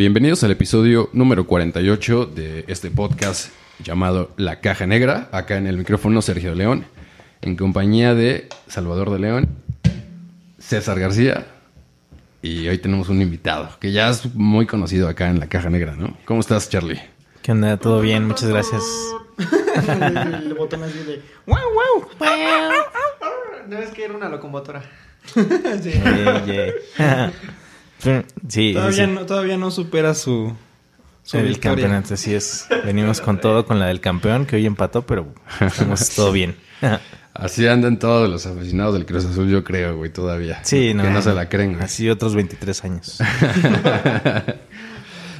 Bienvenidos al episodio número 48 de este podcast llamado La Caja Negra. Acá en el micrófono Sergio León, en compañía de Salvador de León, César García. Y hoy tenemos un invitado que ya es muy conocido acá en La Caja Negra, ¿no? ¿Cómo estás, Charlie? ¿Qué onda? ¿Todo bien? Muchas gracias. el botón así de wow, wow. No es que era una locomotora. sí. Yeah, yeah. sí, todavía, sí. No, todavía no supera su, su el victoria. campeonato, así es. Venimos con todo con la del campeón que hoy empató, pero estamos todo bien. Así andan todos los aficionados del Cruz Azul, yo creo, güey, todavía. Sí, no. Que no se la creen, güey. Así otros 23 años.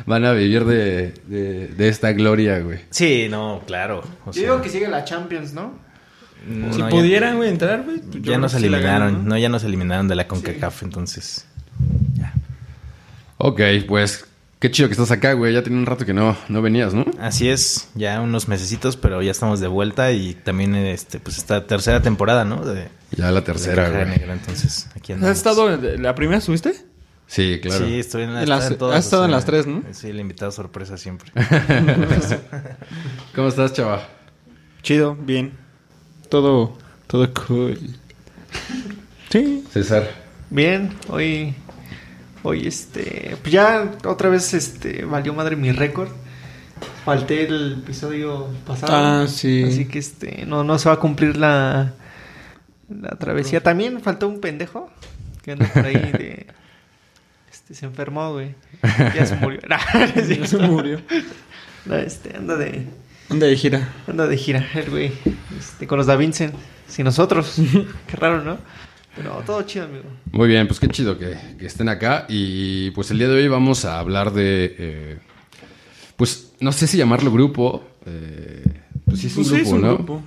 Van a vivir de, de, de esta gloria, güey. Sí, no, claro. O Yo sea, digo que sigue la Champions, ¿no? no, si pudieran, güey, entrar, güey. pues Ya nos eliminaron, ganan, ¿no? Ya nos eliminaron de la CONCACAF, entonces. Ok, pues qué chido que estás acá, güey. Ya tenía un rato que no, no venías, ¿no? Así es, ya unos mesecitos, pero ya estamos de vuelta y también este, pues esta tercera temporada, ¿no? De, Ya la de tercera, Caja güey. Negra, entonces aquí. ¿Has estado en la primera subiste? Sí, claro. Sí, estoy en, la, En las- en todas, has estado o en las tres, ¿no? Sí, el invitado sorpresa siempre. ¿Cómo estás, chava? Chido, bien. Todo, todo cool. Sí. César. Bien, hoy, hoy este, pues ya otra vez este, valió madre mi récord. Falté el episodio pasado. Ah, sí. Así que este, no, no se va a cumplir la, la travesía. También faltó un pendejo que anda por ahí de, este, se enfermó, güey. Ya se murió. Nah, Ya se murió. No, este, anda de, ¿Dónde de gira? anda de gira, el güey, este, con los Da Vincent, sin nosotros. Qué raro, ¿no? Pero todo chido, amigo. Muy bien, pues qué chido que, que estén acá. Y pues el día de hoy vamos a hablar de. eh, pues no sé si llamarlo grupo. eh, pues sí es un Pues sí, grupo, es un ¿no? grupo.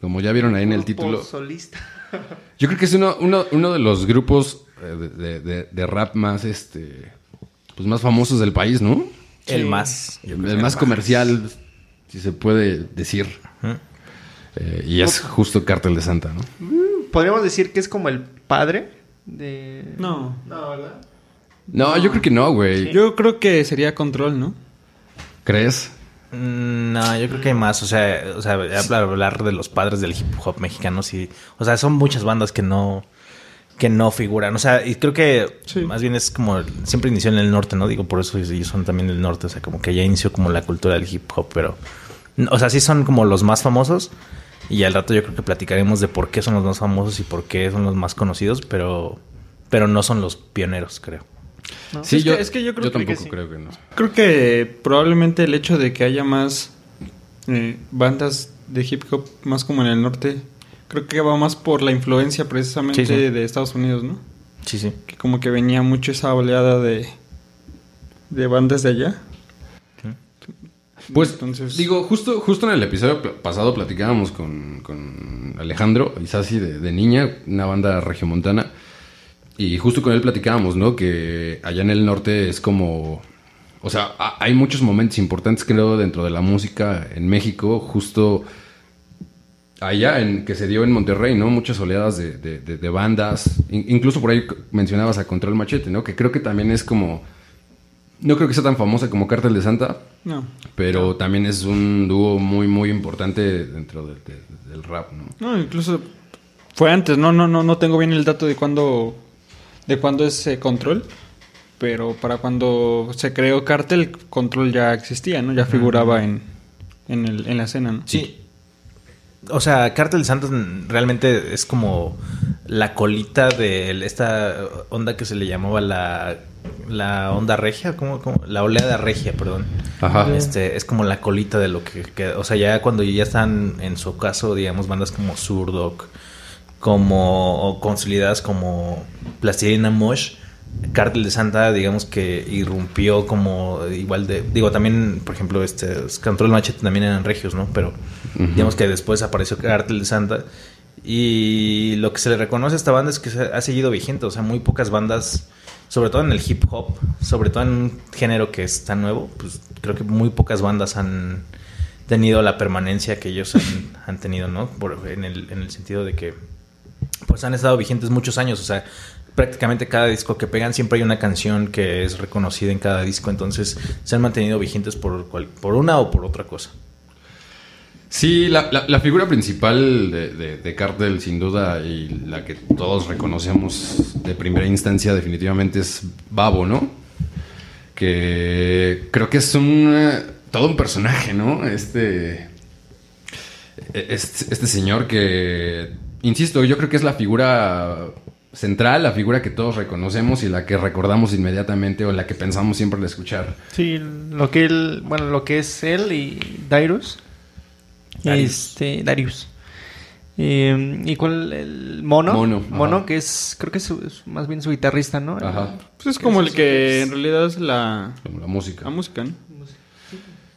Como ya vieron ahí en el título. Solista. Yo creo que es uno, uno, uno de los grupos eh, de, de- de- de rap más este. Pues más famosos del país, ¿no? El Sí. más. El más comercial, si se puede decir. Eh, y es justo Cártel de Santa, ¿no? Podríamos decir que es como el padre de. No. No, ¿verdad? No, yo creo que no, güey. Yo creo que sería control, ¿no? ¿Crees? Mm, No, yo creo que hay más. O sea, o sea, hablar, hablar de los padres del hip hop mexicano, sí. O sea, son muchas bandas que no que no figuran. O sea, y creo que Sí. más bien es como siempre inició en el norte, ¿no? Digo, por eso ellos son también del norte. O sea, como que ya inició como la cultura del hip hop, pero. O sea, sí son como los más famosos. Y al rato yo creo que platicaremos de por qué son los más famosos y por qué son los más conocidos, pero, pero no son los pioneros, creo. ¿No? Sí, Es yo, que- es que yo creo que tampoco sí. creo que no. Creo que probablemente el hecho de que haya más eh, bandas de hip hop más como en el norte, creo que va más por la influencia precisamente Sí, sí. de Estados Unidos, ¿no? Sí, sí. Que como que venía mucho esa oleada de, de bandas de allá. Pues, Entonces- digo, justo, justo en el episodio pasado platicábamos con, con Alejandro Isasi de, de Niña, una banda regiomontana, y justo con él platicábamos, ¿no? Que allá en el norte es como... O sea, ha- hay muchos momentos importantes, creo, dentro de la música en México, justo allá en que se dio en Monterrey, ¿no? Muchas oleadas de, de- bandas, In- incluso por ahí mencionabas a Control Machete, ¿no? Que creo que también es como... No creo que sea tan famosa como Cártel de Santa, No. pero también es un dúo muy, muy importante dentro de- de- del rap, ¿no? No, incluso fue antes, no, no, no, no tengo bien el dato de cuándo, de cuándo es eh, Control, pero para cuando se creó Cartel, Control ya existía, ¿no? Ya figuraba en, en, el, en la escena, ¿no? Sí. O sea, Cártel de Santa realmente es como la colita de esta onda que se le llamaba la, la onda regia, ¿cómo, cómo? La oleada regia, perdón. Ajá. Este, es como la colita de lo que, que- o sea, ya cuando ya están en su caso, digamos, bandas como Surdoc, como o consolidadas como Plastilina Mosh, Cártel de Santa, digamos que irrumpió como igual de, digo, también, por ejemplo, este Control Machete también eran regios, ¿no? Pero digamos que después apareció Cártel de Santa y lo que se le reconoce a esta banda es que se ha seguido vigente, o sea, muy pocas bandas sobre todo en el hip hop, sobre todo en un género que es tan nuevo, pues creo que muy pocas bandas han tenido la permanencia que ellos han, han tenido, ¿no? Por- en, el, en el sentido de que pues han estado vigentes muchos años, o sea, prácticamente cada disco que pegan siempre hay una canción que es reconocida en cada disco, entonces se han mantenido vigentes por, cual- por una o por otra cosa. Sí, la, figura principal de, Cartel, sin duda, y la que todos reconocemos de primera instancia, definitivamente es Babo, ¿no? Que creo que es un. todo un personaje, ¿no? Este. Este, este señor que. Insisto, yo creo que es la figura central, la figura que todos reconocemos y la que recordamos inmediatamente o la que pensamos siempre al escuchar. Sí, lo que él, bueno, lo que es él y Darius. Darius. Este, Darius. Eh, ¿Y cuál? El mono. Mono, Mono, que es, creo que es, su- es más bien su guitarrista, ¿no? Ajá. Pues es como el que en realidad es la, Como la música. la música, ¿no?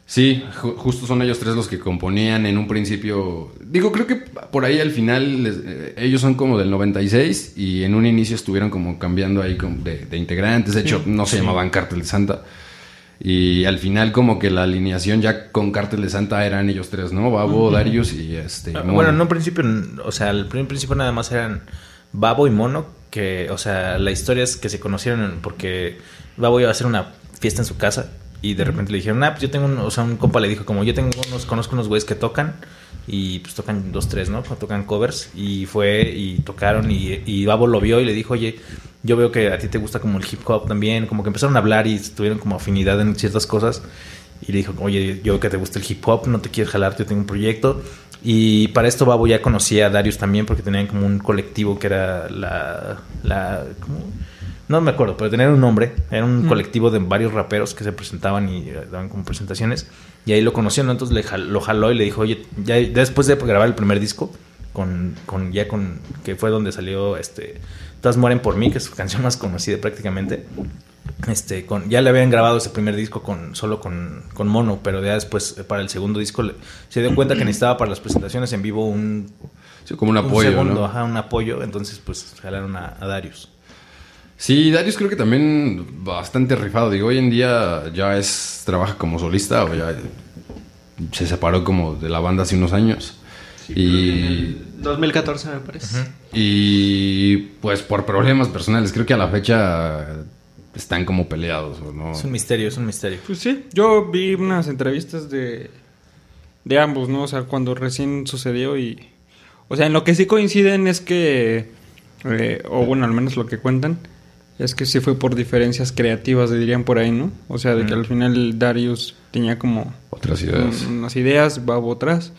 Sí, ju- justo son ellos tres los que componían en un principio. Digo, creo que por ahí al final les- eh, ellos son como del 96 y en un inicio estuvieron como cambiando ahí como de, de integrantes. De hecho, no se llamaban Cártel de Santa. Y al final como que la alineación ya con Cártel de Santa eran ellos tres, ¿no? Babo, Darius y este... Ah, Mono. Bueno, en un principio, o sea, al primer principio nada más eran Babo y Mono, que, o sea, la historia es que se conocieron porque Babo iba a hacer una fiesta en su casa y de repente le dijeron, ah, pues yo tengo un, o sea, un compa le dijo, como yo tengo unos, conozco unos güeyes que tocan y pues tocan dos, tres, ¿no? Tocan covers y fue y tocaron y, y Babo lo vio y le dijo, oye, yo veo que a ti te gusta como el hip hop también, como que empezaron a hablar y tuvieron como afinidad en ciertas cosas. Y le dijo, oye, yo veo que te gusta el hip hop, no te quieres jalar, yo tengo un proyecto. Y para esto Babo ya conocía a Darius también porque tenían como un colectivo que era la... la ¿cómo? No me acuerdo, pero tenían un nombre. Era un colectivo de varios raperos que se presentaban y eh, daban como presentaciones. Y ahí lo conocieron, ¿no? entonces le jal- lo jaló y le dijo, oye, ya ya después de grabar el primer disco, con, con ya con que fue donde salió este Todas mueren por mí, que es su canción más conocida prácticamente. Este, con, ya le habían grabado ese primer disco con solo con, con mono, pero ya después eh, para el segundo disco le- se dio cuenta que necesitaba para las presentaciones en vivo un, Sí, como un un apoyo, segundo, ¿no? ajá, un apoyo, entonces pues jalaron a, a Darius. Sí, Darius creo que también bastante rifado. Digo, hoy en día ya es trabaja como solista o ya se separó como de la banda hace unos años. y, 2014 me parece. y pues por problemas personales, creo que a la fecha están como peleados, ¿o ¿no? Es un misterio, es un misterio. Pues sí, yo vi unas entrevistas de, de ambos, ¿no? O sea, cuando recién sucedió y... O sea, en lo que sí coinciden es que... eh, o bueno, al menos lo que cuentan, es que sí fue por diferencias creativas, dirían por ahí, ¿no? O sea, de que al final Darius tenía como Otras ideas. un- unas ideas, Babo otras.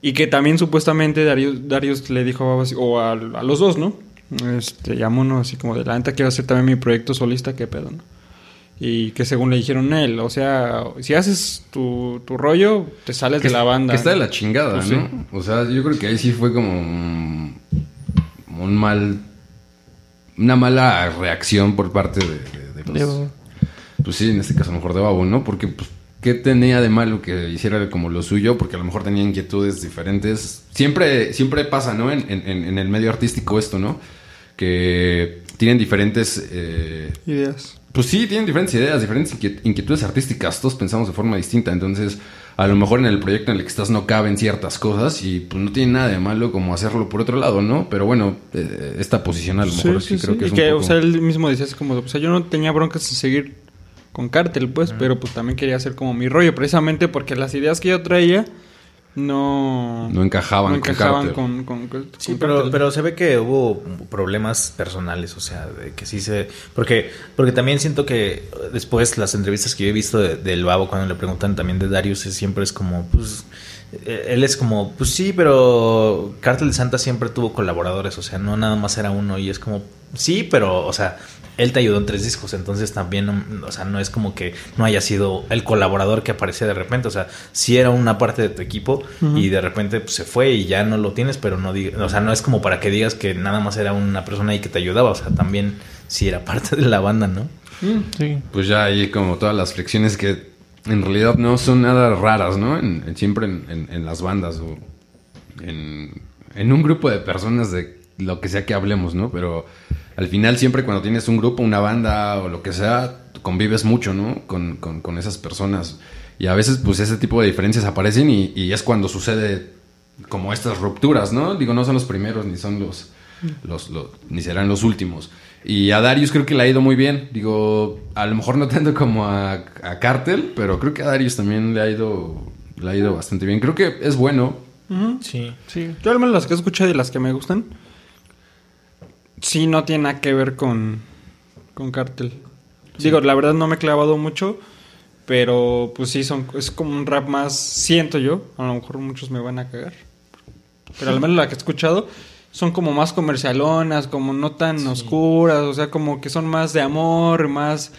Y que también supuestamente Darius, Darius le dijo a Babo así- o a, a los dos, ¿no? Este, llamó uno así como de la neta quiero hacer también mi proyecto solista, qué pedo, ¿no? Y que según le dijeron él, o sea, si haces tu, tu rollo, te sales Que de la banda. Que está de la chingada, Pues ¿no? sí. O sea, yo creo que ahí sí fue como un, un mal. Una mala reacción por parte de. de- de Digo, pues sí, en este caso a lo mejor de Babo, ¿no? Porque, pues, ¿qué tenía de malo que hiciera como lo suyo? Porque a lo mejor tenía inquietudes diferentes. Siempre, siempre pasa, ¿no? En, en- en el medio artístico esto, ¿no? Que tienen diferentes. eh, Ideas. pues sí, tienen diferentes ideas, diferentes inquiet- inquietudes artísticas. Todos pensamos de forma distinta. Entonces, a lo mejor en el proyecto en el que estás no caben ciertas cosas y pues no tiene nada de malo como hacerlo por otro lado, ¿no? Pero bueno, eh, esta posición a lo mejor sí, creo que Y es un que, poco... o sea, él mismo decía así como, o sea, yo no tenía broncas en seguir con Cartel, pues, pero pues también quería hacer como mi rollo, precisamente porque las ideas que yo traía no... no encajaban, no encajaban con, con- con- Sí, con pero, Cartel. pero se ve que hubo problemas personales, o sea, de que sí se... Porque, porque también siento que después las entrevistas que yo he visto de- del Babo cuando le preguntan también de Darius, siempre es como, pues, eh, él es como, pues sí, pero Cártel de Santa siempre tuvo colaboradores, o sea, no nada más era uno y es como, sí, pero, o sea, él te ayudó en tres discos, entonces también, mm, o sea, no es como que no haya sido el colaborador que aparecía de repente, o sea, sí era una parte de tu equipo y de repente pues, se fue y ya no lo tienes, pero no diga, o sea, no es como para que digas que nada más era una persona ahí que te ayudaba, o sea, también sí era parte de la banda, ¿no? Sí. Pues ya hay como todas las fricciones que en realidad no son nada raras, ¿no? En- en- siempre en, en- en las bandas o en, en un grupo de personas de lo que sea que hablemos, ¿no? Pero al final siempre cuando tienes un grupo, una banda o lo que sea, convives mucho, ¿no? Con, con- con esas personas. Y a veces pues ese tipo de diferencias aparecen y, y es cuando sucede como estas rupturas, ¿no? Digo, no son los primeros ni son los, los, los- ni serán los últimos. Y a Darius creo que le ha ido muy bien. Digo, a lo mejor no tanto como a, a Cartel, pero creo que a Darius también le ha ido le ha ido bastante bien. Creo que es bueno. Sí. Sí. Yo al menos las que escucho y las que me gustan, sí no tiene nada que ver con, con Cartel. Digo, la verdad no me he clavado mucho, pero pues sí, son, es como un rap más, siento yo, a lo mejor muchos me van a cagar. Pero al menos la que he escuchado son como más comercialonas, como no tan oscuras, o sea, como que son más de amor, más,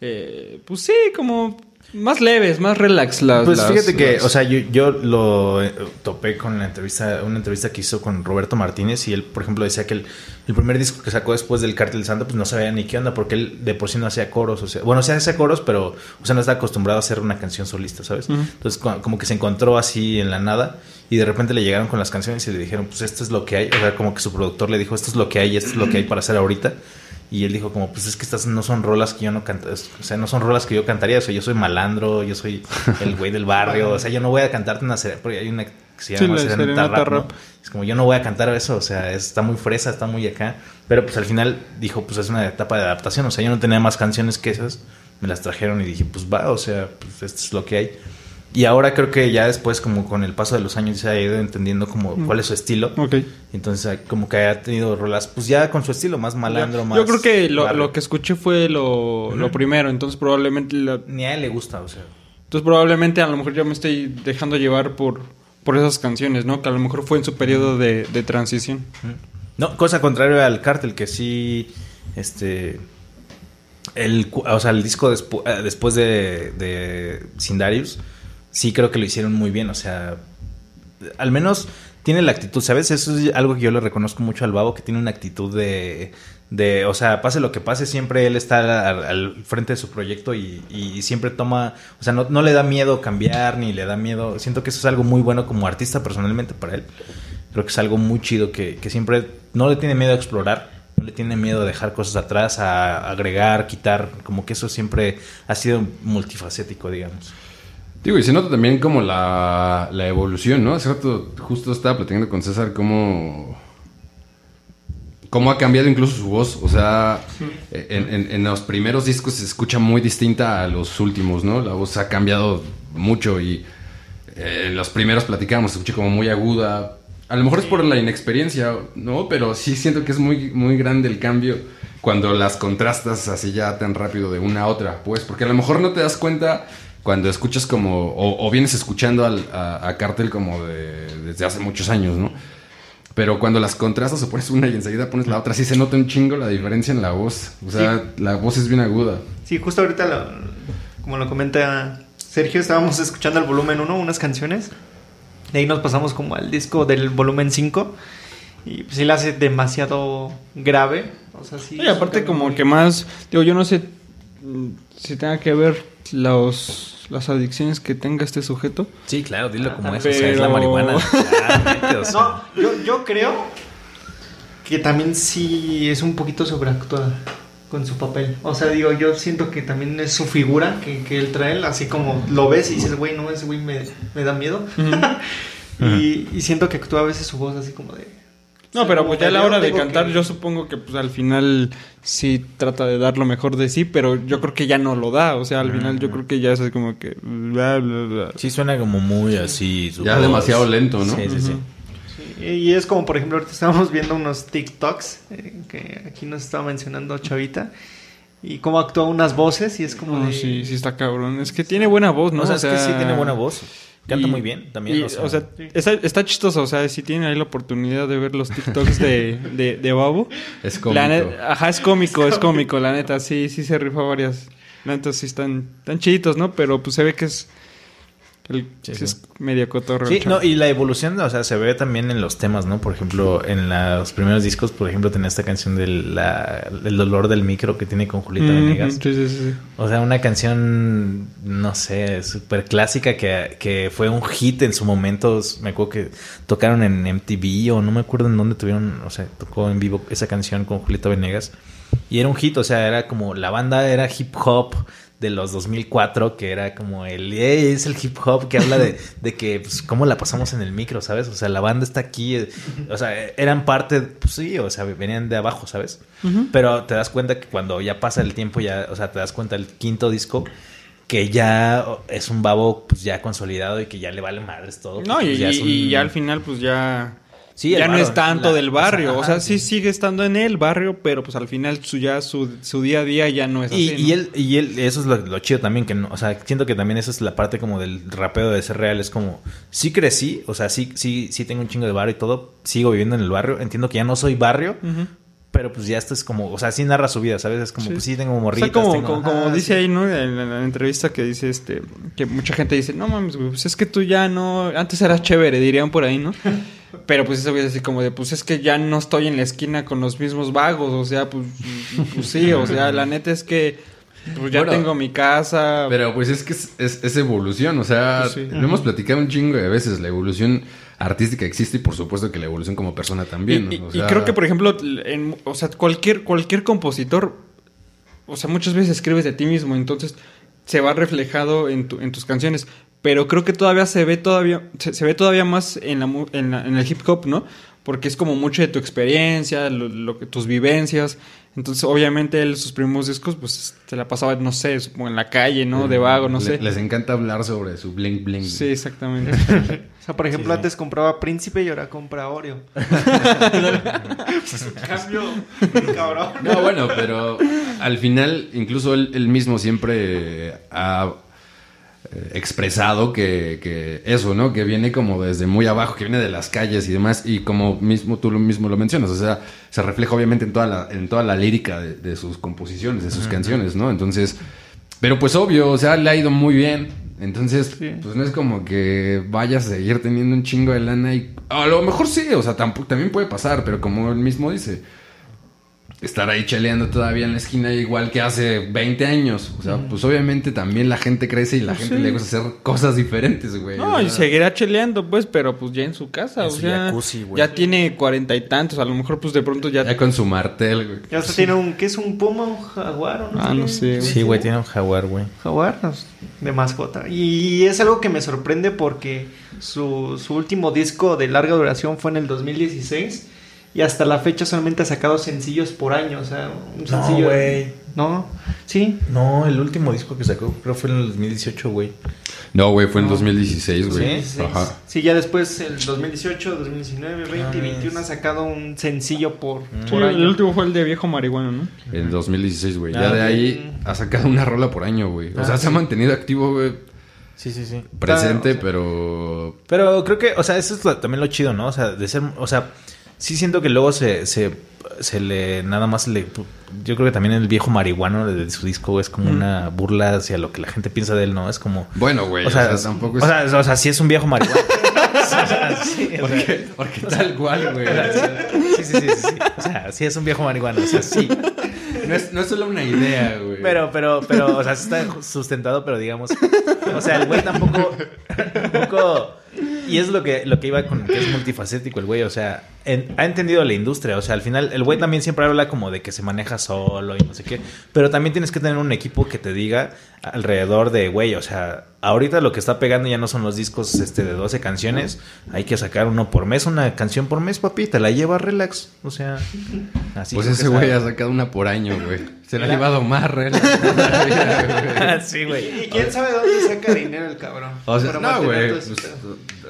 eh, pues sí, como más leves, más relax las... Pues las- fíjate que, las- o sea, yo, yo lo eh, topé con la entrevista, una entrevista que hizo con Roberto Martínez y él, por ejemplo, decía que el, el primer disco que sacó después del Cártel Santa, pues no sabía ni qué onda, porque él de por sí no hacía coros, o sea, bueno, sí hacía coros, pero, o sea, no está acostumbrado a hacer una canción solista, ¿sabes? Entonces, co- como que se encontró así en la nada y de repente le llegaron con las canciones y le dijeron, pues esto es lo que hay, o sea, como que su productor le dijo, esto es lo que hay, esto es lo que hay para hacer ahorita. Y él dijo como, pues es que estas no son rolas que yo no canta, o sea, no son rolas que yo cantaría, o sea, yo soy malandro, yo soy el güey del barrio, o sea, yo no voy a cantarte una serenata, porque hay una que se Sí, llama la serenata, rap. Es como, yo no voy a cantar eso, o sea, es- está muy fresa, está muy acá, pero pues al final dijo, pues es una etapa de adaptación, o sea, yo no tenía más canciones que esas, me las trajeron y dije, pues va, o sea, pues esto es lo que hay. Y ahora creo que ya después, como con el paso de los años, se ha ido entendiendo como cuál es su estilo. Ok. Entonces, como que ha tenido rolas, pues ya con su estilo, más malandro, Yo- más. Yo creo que lo, lo que escuché fue lo, lo primero, entonces probablemente la- Ni a él le gusta, o sea. entonces probablemente a lo mejor yo me estoy dejando llevar por por esas canciones, ¿no? Que a lo mejor fue en su periodo de, de transición. No, cosa contraria al cártel, que sí, este, el, o sea, el disco despu- eh, después de, de Sindarius, sí creo que lo hicieron muy bien, o sea, al menos tiene la actitud, ¿sabes? Eso es algo que yo le reconozco mucho al Babo, que tiene una actitud de, de o sea, pase lo que pase, siempre él está al, al frente de su proyecto y, y siempre toma, o sea, no, no le da miedo cambiar, ni le da miedo, siento que eso es algo muy bueno como artista personalmente para él. Creo que es algo muy chido que, que siempre no le tiene miedo a explorar, no le tiene miedo a dejar cosas atrás, a agregar, quitar, como que eso siempre ha sido multifacético, digamos. Digo, y se nota también como la, la evolución, ¿no? Hace rato justo estaba platicando con César cómo, cómo ha cambiado incluso su voz. O sea, en, en- en los primeros discos se escucha muy distinta a los últimos, ¿no? La voz ha cambiado mucho y eh, en los primeros platicábamos, se escucha como muy aguda. A lo mejor es por la inexperiencia, ¿no? Pero sí siento que es muy, muy grande el cambio cuando las contrastas así ya tan rápido de una a otra, pues, porque a lo mejor no te das cuenta cuando escuchas como, o, o vienes escuchando al- a, a Cartel como de, desde hace muchos años, ¿no? Pero cuando las contrastas o pones una y enseguida pones la otra, sí se nota un chingo la diferencia en la voz. O sea, la voz es bien aguda. Sí, justo ahorita, lo- como lo comenta Sergio, estábamos escuchando el volumen 1, unas canciones. De ahí nos pasamos como al disco del volumen 5. Y pues sí la hace demasiado grave. O sea, sí. Y aparte como que más, digo, yo no sé mm, si tenga que ver los, las adicciones que tenga este sujeto. Sí, claro, dilo como Ah, es, o sea, es la marihuana. Claramente, o sea. No, yo, yo creo que también sí es un poquito sobreactuada con su papel. O sea, digo, yo siento que también es su figura que, que él trae, así como lo ves y dices, güey, no, ese güey me, me da miedo. y, y siento que actúa a veces su voz así como de... No, pero pues ya a la hora de cantar que- yo supongo que pues al final sí trata de dar lo mejor de sí, pero yo creo que ya no lo da, o sea, al final yo creo que ya es como que bla, bla, bla. Sí suena como muy así. su Ya voz. demasiado lento, ¿no? Sí, sí, sí. Sí, Y es como, por ejemplo, ahorita estábamos viendo unos TikToks eh, que aquí nos estaba mencionando Chavita. Y cómo actúa unas voces y es como No, de... sí, sí está cabrón. Es que tiene buena voz, ¿no? O sea, es que sí tiene buena voz. Canta Y- muy bien también. y, o sea, o sea, está, está chistoso. O sea, si tienen ahí la oportunidad de ver los TikToks de, de, de Babo. Es cómico. La neta- ajá, es cómico, es cómico, la neta. Sí, sí se rifa varias. La neta sí están tan chiditos, ¿no? Pero pues se ve que es. El- Sí, sí es medio cotorro. Sí, no, y la evolución, o sea, se ve también en los temas, ¿no? Por ejemplo, en los primeros discos, por ejemplo, tenía esta canción del la- el dolor del micro que tiene con Julieta Mm, Venegas. sí, sí, sí. O sea, una canción, no sé, súper clásica que, que fue un hit en su momento. Me acuerdo que tocaron en MTV o no me acuerdo en dónde tuvieron, o sea, tocó en vivo esa canción con Julieta Venegas. Y era un hit, o sea, era como la banda era hip hop de los 2004, que era como el, "Ey, es el hip hop que habla de, de que, pues, cómo la pasamos en el micro, ¿sabes? O sea, la banda está aquí, eh, o sea, eran parte, pues sí, o sea, venían de abajo, ¿sabes? Pero te das cuenta que cuando ya pasa el tiempo, ya, o sea, te das cuenta el quinto disco, que ya es un babo, pues, ya consolidado y que ya le vale madres todo. No, y, pues, ya es y- un- y ya al final, pues ya. Sí, ya no es tanto la- del barrio. o sea, O sí sí. sigue estando en el barrio, pero pues al final su, ya su, su día a día ya no es Y, así. y ¿no? él, y él, eso es lo, lo chido también, que no, o sea, siento que también esa es la parte como del rapeo de ser real, es como, sí crecí, o sea, sí, sí, sí tengo un chingo de barrio y todo, sigo viviendo en el barrio, entiendo que ya no soy barrio, pero pues ya esto es como, o sea, sí narra su vida, ¿sabes? Es como, Sí. pues sí tengo O morritas, sea, como, tengo- como, como ajá, dice sí. ahí, ¿no? En la, en la entrevista que dice este, que mucha gente dice, no mames, güey, pues es que tú ya no, antes eras chévere, dirían por ahí, ¿no? Pero pues eso voy a decir como de, pues es que ya no estoy en la esquina con los mismos vagos, o sea, pues, pues sí, o sea, la neta es que pues ya Bueno, tengo mi casa. Pero pues es que es, es- es evolución, o sea, Pues sí. lo hemos platicado un chingo de veces, la evolución artística existe y por supuesto que la evolución como persona también. Y, creo que, por ejemplo, en, o sea, cualquier, cualquier compositor, o sea, muchas veces escribes de ti mismo, entonces se va reflejado en, tu- en tus canciones. Pero creo que todavía se ve todavía, se, se ve todavía más en, la, mu- en, la- en el hip hop, ¿no? Porque es como mucho de tu experiencia, lo, lo que, tus vivencias. Entonces, obviamente, él, sus primeros discos, pues, se la pasaba, no sé, supongo, en la calle, ¿no? De vago, no le- sé. Les encanta hablar sobre su bling bling. Sí, exactamente. O sea, por ejemplo, Sí, sí. antes compraba Príncipe y ahora compra Oreo. Cambio, cabrón. No, bueno, pero al final, incluso él, él mismo siempre ha expresado que, que eso, ¿no? Que viene como desde muy abajo, que viene de las calles y demás, y como mismo tú lo mismo lo mencionas, o sea, se refleja obviamente en toda la, en toda la lírica de, de sus composiciones, de sus canciones, ¿no? Entonces, pero pues obvio, o sea, le ha ido muy bien. Entonces, pues no es como que vaya a seguir teniendo un chingo de lana y a lo mejor sí, o sea, tampoco, también puede pasar, pero como él mismo dice, estar ahí cheleando todavía en la esquina igual que hace 20 años. O sea, pues obviamente también la gente crece y la gente le gusta hacer cosas diferentes, güey. No, y seguirá cheleando, pues, pero pues ya en su casa, En o su sea, jacuzzi, güey. ya tiene cuarenta y tantos, a lo mejor pues de pronto ya... Ya con su martel, güey. Ya hasta tiene un, ¿qué es un puma, un jaguar o no? Ah, no sé, güey. Sí, güey, tiene un jaguar, güey. Jaguar no, de mascota. Y es algo que me sorprende porque su, su último disco de larga duración fue en el 2016 y hasta la fecha solamente ha sacado sencillos por año. O sea, un No, sencillo. güey. No, sí. No, el último disco que sacó creo fue en el 2018, güey. No, güey, fue en 2016, güey. 2016. Ajá. Sí, ya después el 2018, 2019, 20 y 21 ha sacado un sencillo por, Sí, por el año. último fue el de viejo marihuana, ¿no? En 2016, güey. Ah, ya de ok. ahí ha sacado una rola por año, güey. O Ah, sea, se ha sí. mantenido activo, güey. Sí, sí, sí. Presente, o sea- pero... Pero creo que, o sea, eso es lo- también lo chido, ¿no? O sea, de ser, o sea, sí siento que luego se, se, se le, nada más le, yo creo que también el viejo marihuano de, su disco es como una burla hacia lo que la gente piensa de él, ¿no? Es como, Bueno, güey. o sea, tampoco es... o sea, o sea, sí es un viejo marihuano. O sea, sí, porque, porque tal cual, güey. o sea, sí, sí, sí, sí, sí. O sea, sí es un viejo marihuano, o sea, sí. No es, no es solo una idea, güey. Pero, pero, pero, o sea, está sustentado, pero digamos, o sea, el güey tampoco, tampoco, y es lo que, lo que iba con que es multifacético el güey, o sea, en- ha entendido la industria, o sea, al final, el güey también siempre habla como de que se maneja solo y no sé qué, pero también tienes que tener un equipo que te diga alrededor de, güey, o sea, ahorita lo que está pegando ya no son los discos este, de 12 canciones, hay que sacar uno por mes, una canción por mes, papi, te la lleva relax, o sea, así. pues ese güey ha sacado una por año, güey. Se la ha llevado más relax. sí, güey. ¿Y quién sabe dónde saca dinero el cabrón? O sea, no, güey.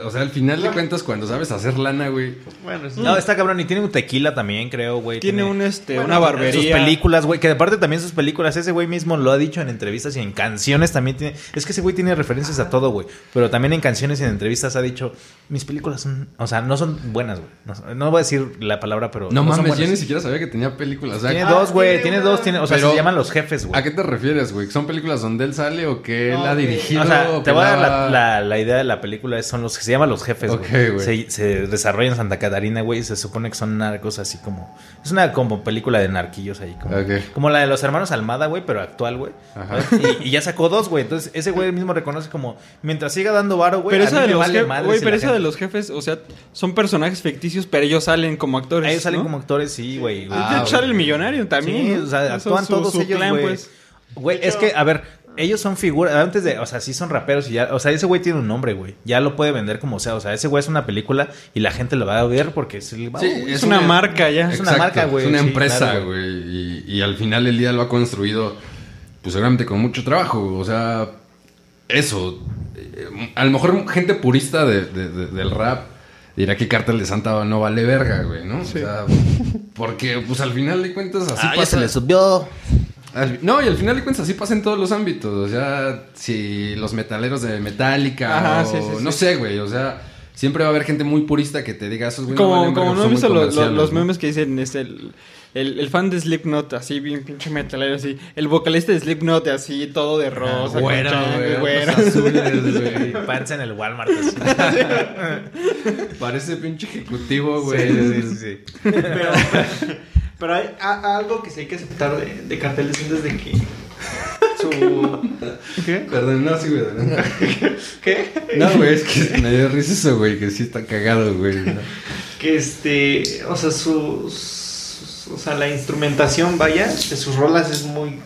O sea, al final de cuentas, cuando sabes hacer lana, güey. Bueno, es- No, está cabrón. Y tiene un tequila también, creo, güey. Tiene un este, Bueno, una Sus barbería. películas, güey, que aparte también sus películas, ese güey mismo lo ha dicho en entrevistas y en canciones también tiene, es que ese güey tiene referencias a todo, güey, pero también en canciones y en entrevistas ha dicho, mis películas son, o sea, no son buenas, güey, no, no voy a decir la palabra, pero No, son mames, yo ni siquiera sabía que tenía películas. O sea, Tiene ¿a- dos, güey, tiene tiene una- dos, tiene, o sea, Pero- se llaman Los Jefes, güey. ¿A qué te refieres, güey? ¿Son películas donde él sale o que él No, ha dirigido? O sea, o te voy a dar la- la, la- la idea de la película, es- son los que se llaman Los Jefes, Ok, güey. güey. Se, se desarrolla en Santa Catarina, güey, y se supone que son narcos así como, es una como película de narquillos ahí, como, Ok. como la de los hermanos Almada, güey, pero actual, güey. Ajá. Y, y ya sacó dos, güey, entonces ese güey mismo reconoce como, mientras siga dando varo, güey, Pero a esa mí de me los vale jefes, madre güey, pero esa gente- de los jefes, o sea, son personajes ficticios, pero ellos salen como actores. Ellos salen como actores, sí, güey. güey. Ah, sale el millonario también. Sí, ¿no? o sea, actúan su- todos su ellos, clan, güey. pues. Güey, es que, a ver, ellos son figuras, antes de, o sea, sí son raperos y ya, o sea, ese güey tiene un nombre, güey. Ya lo puede vender como sea, o sea, ese güey es una película y la gente lo va a ver porque es el Sí, Es una marca ya. Es una marca, güey, Es una sí, empresa, claro, güey. y, y al final el día lo ha construido, pues seguramente con mucho trabajo. O sea, eso. eh, A lo mejor gente purista de- de- de- del rap dirá que Cártel de Santa no vale verga, güey, ¿no? O sea, porque pues al final de cuentas así Ah, ya pasa. se le subió. Al- No, y al final de cuentas así pasa en todos los ámbitos. O sea, si los metaleros de Metallica Ajá, o sí, sí, no sí. sé, güey. O sea, siempre va a haber gente muy purista que te diga esos güey. Como, valen como no muy visto lo- lo- comerciales", los ¿no? memes que dicen este, el, el, el fan de Slipknot, así bien pinche metalero, así. El vocalista de Slipknot, así todo de rosa. güero, güero. güey. Panza en el Walmart. así. Parece pinche ejecutivo, güey. Sí, sí, sí, sí. Pero, pero hay a- algo que sí hay que aceptar de, de Cartel de Santa es de que su... ¿Qué? Perdón, no, sí, güey. adelante. ¿Qué? No, güey, es que me dio risa eso, güey, que sí está cagado, güey. Que este, o sea, sus, o sea, la instrumentación, vaya, de sus rolas es muy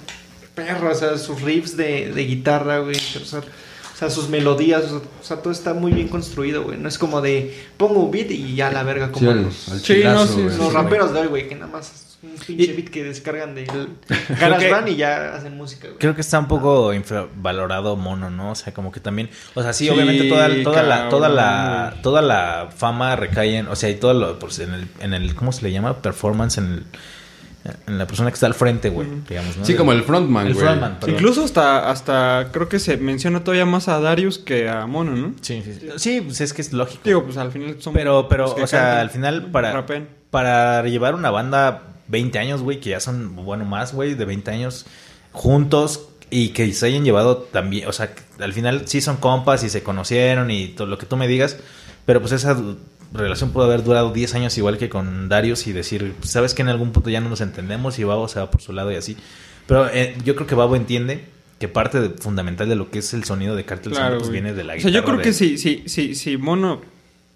perro, o sea, sus riffs de, de guitarra, güey, o sea, o sea, sus melodías, o sea, o sea, todo está muy bien construido, güey, no es como de pongo un beat y ya la verga como Sí, los, al Sí, chilazo, no, sí, los sí, raperos de hoy, güey, que nada más es un pinche Y- beat que descargan de GarageBand y ya hacen música, güey. Creo que está un poco infravalorado Mono, ¿no? O sea, como que también, o sea, sí, Sí, obviamente toda, toda la toda la toda la fama recae en, o sea, y todo lo pues en el en el ¿cómo se le llama? performance en el en la persona que está al frente, güey, digamos, ¿no? Sí, como el frontman, el güey. frontman. Incluso hasta, hasta creo que se menciona todavía más a Darius que a Mono, ¿no? Sí, sí, sí. Sí, pues es que es lógico. Digo, pues al final son. pero pero o sea, al final para para llevar una banda 20 años, güey, que ya son bueno más, güey, de 20 años juntos y que se hayan llevado también, o sea, al final sí son compas y se conocieron y todo lo que tú me digas, pero pues esa relación pudo haber durado 10 años igual que con Darius y decir, sabes que en algún punto ya no nos entendemos y Babo se va por su lado y así. Pero eh, yo creo que Babo entiende que parte de- fundamental de lo que es el sonido de Cartel Claro, pues viene de la O sea, yo guitarra creo que si, si, si, si Mono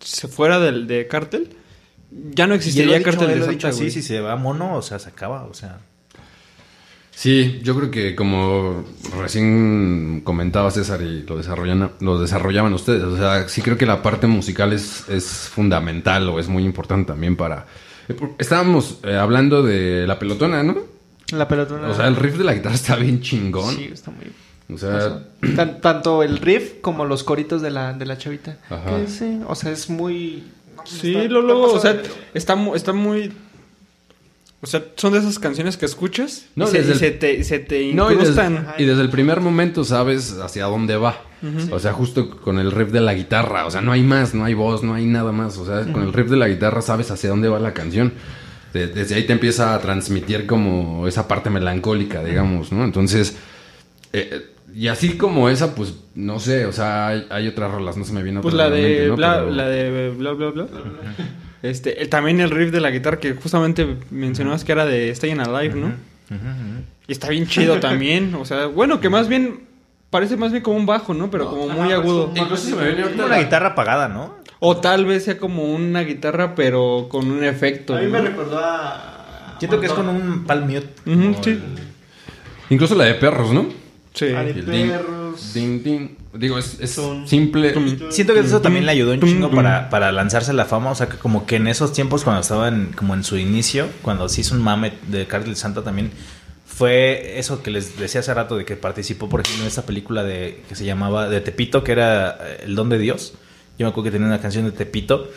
se fuera del de Cartel, ya no existiría Cartel de Santa, dicho güey. si se va mono, o sea, se acaba, o sea... Sí, yo creo que como recién comentaba César y lo desarrollan, lo desarrollaban ustedes, o sea, sí creo que la parte musical es, es fundamental o es muy importante también para... Estábamos eh, hablando de la pelotona, ¿no? La pelotona. O sea, el riff de la guitarra está bien chingón. Sí, está muy O sea, Tan- tanto el riff como los coritos de la, de la chavita. Ajá. Que sí, o sea, es muy. Sí, está- lo, luego, está o sea, está, está muy... O sea, son de esas canciones que escuchas No, y, se, desde y el- se te, se te No, y desde, incrustan. y desde el primer momento sabes hacia dónde va. O sea, justo con el riff de la guitarra. O sea, no hay más, no hay voz, no hay nada más. O sea, con el riff de la guitarra sabes hacia dónde va la canción. De- desde ahí te empieza a transmitir como esa parte melancólica, digamos, ¿no? Entonces, eh, y así como esa, pues, no sé, o sea, hay, hay otras rolas, no se me viene Pues la a de, mente, ¿no? bla, Pero- la de bla bla bla. Este, el- también el riff de la guitarra que justamente mencionabas que era de Stayin' Alive, ¿no? Y está bien chido también, o sea, bueno, que más bien parece más bien como un bajo, ¿no? Pero como muy agudo. Incluso se me viene Como una guitarra apagada, ¿no? O tal vez sea como una guitarra pero con un efecto. A mí ¿no? me recordó a. Siento que es con un palm mute. Sí. el- Incluso la de perros, ¿no? Sí. A de El ding, ding. Digo, es, es Son- simple. Siento que eso también le ayudó un chingo para, para lanzarse a la fama. O sea, que como que en esos tiempos, cuando estaba en, como en su inicio, cuando se hizo un mame de Cartel Santa también, fue eso que les decía hace rato de que participó, por ejemplo, en esta película de que se llamaba de Tepito, que era eh, El Don de Dios. Yo me acuerdo que tenía una canción de Tepito.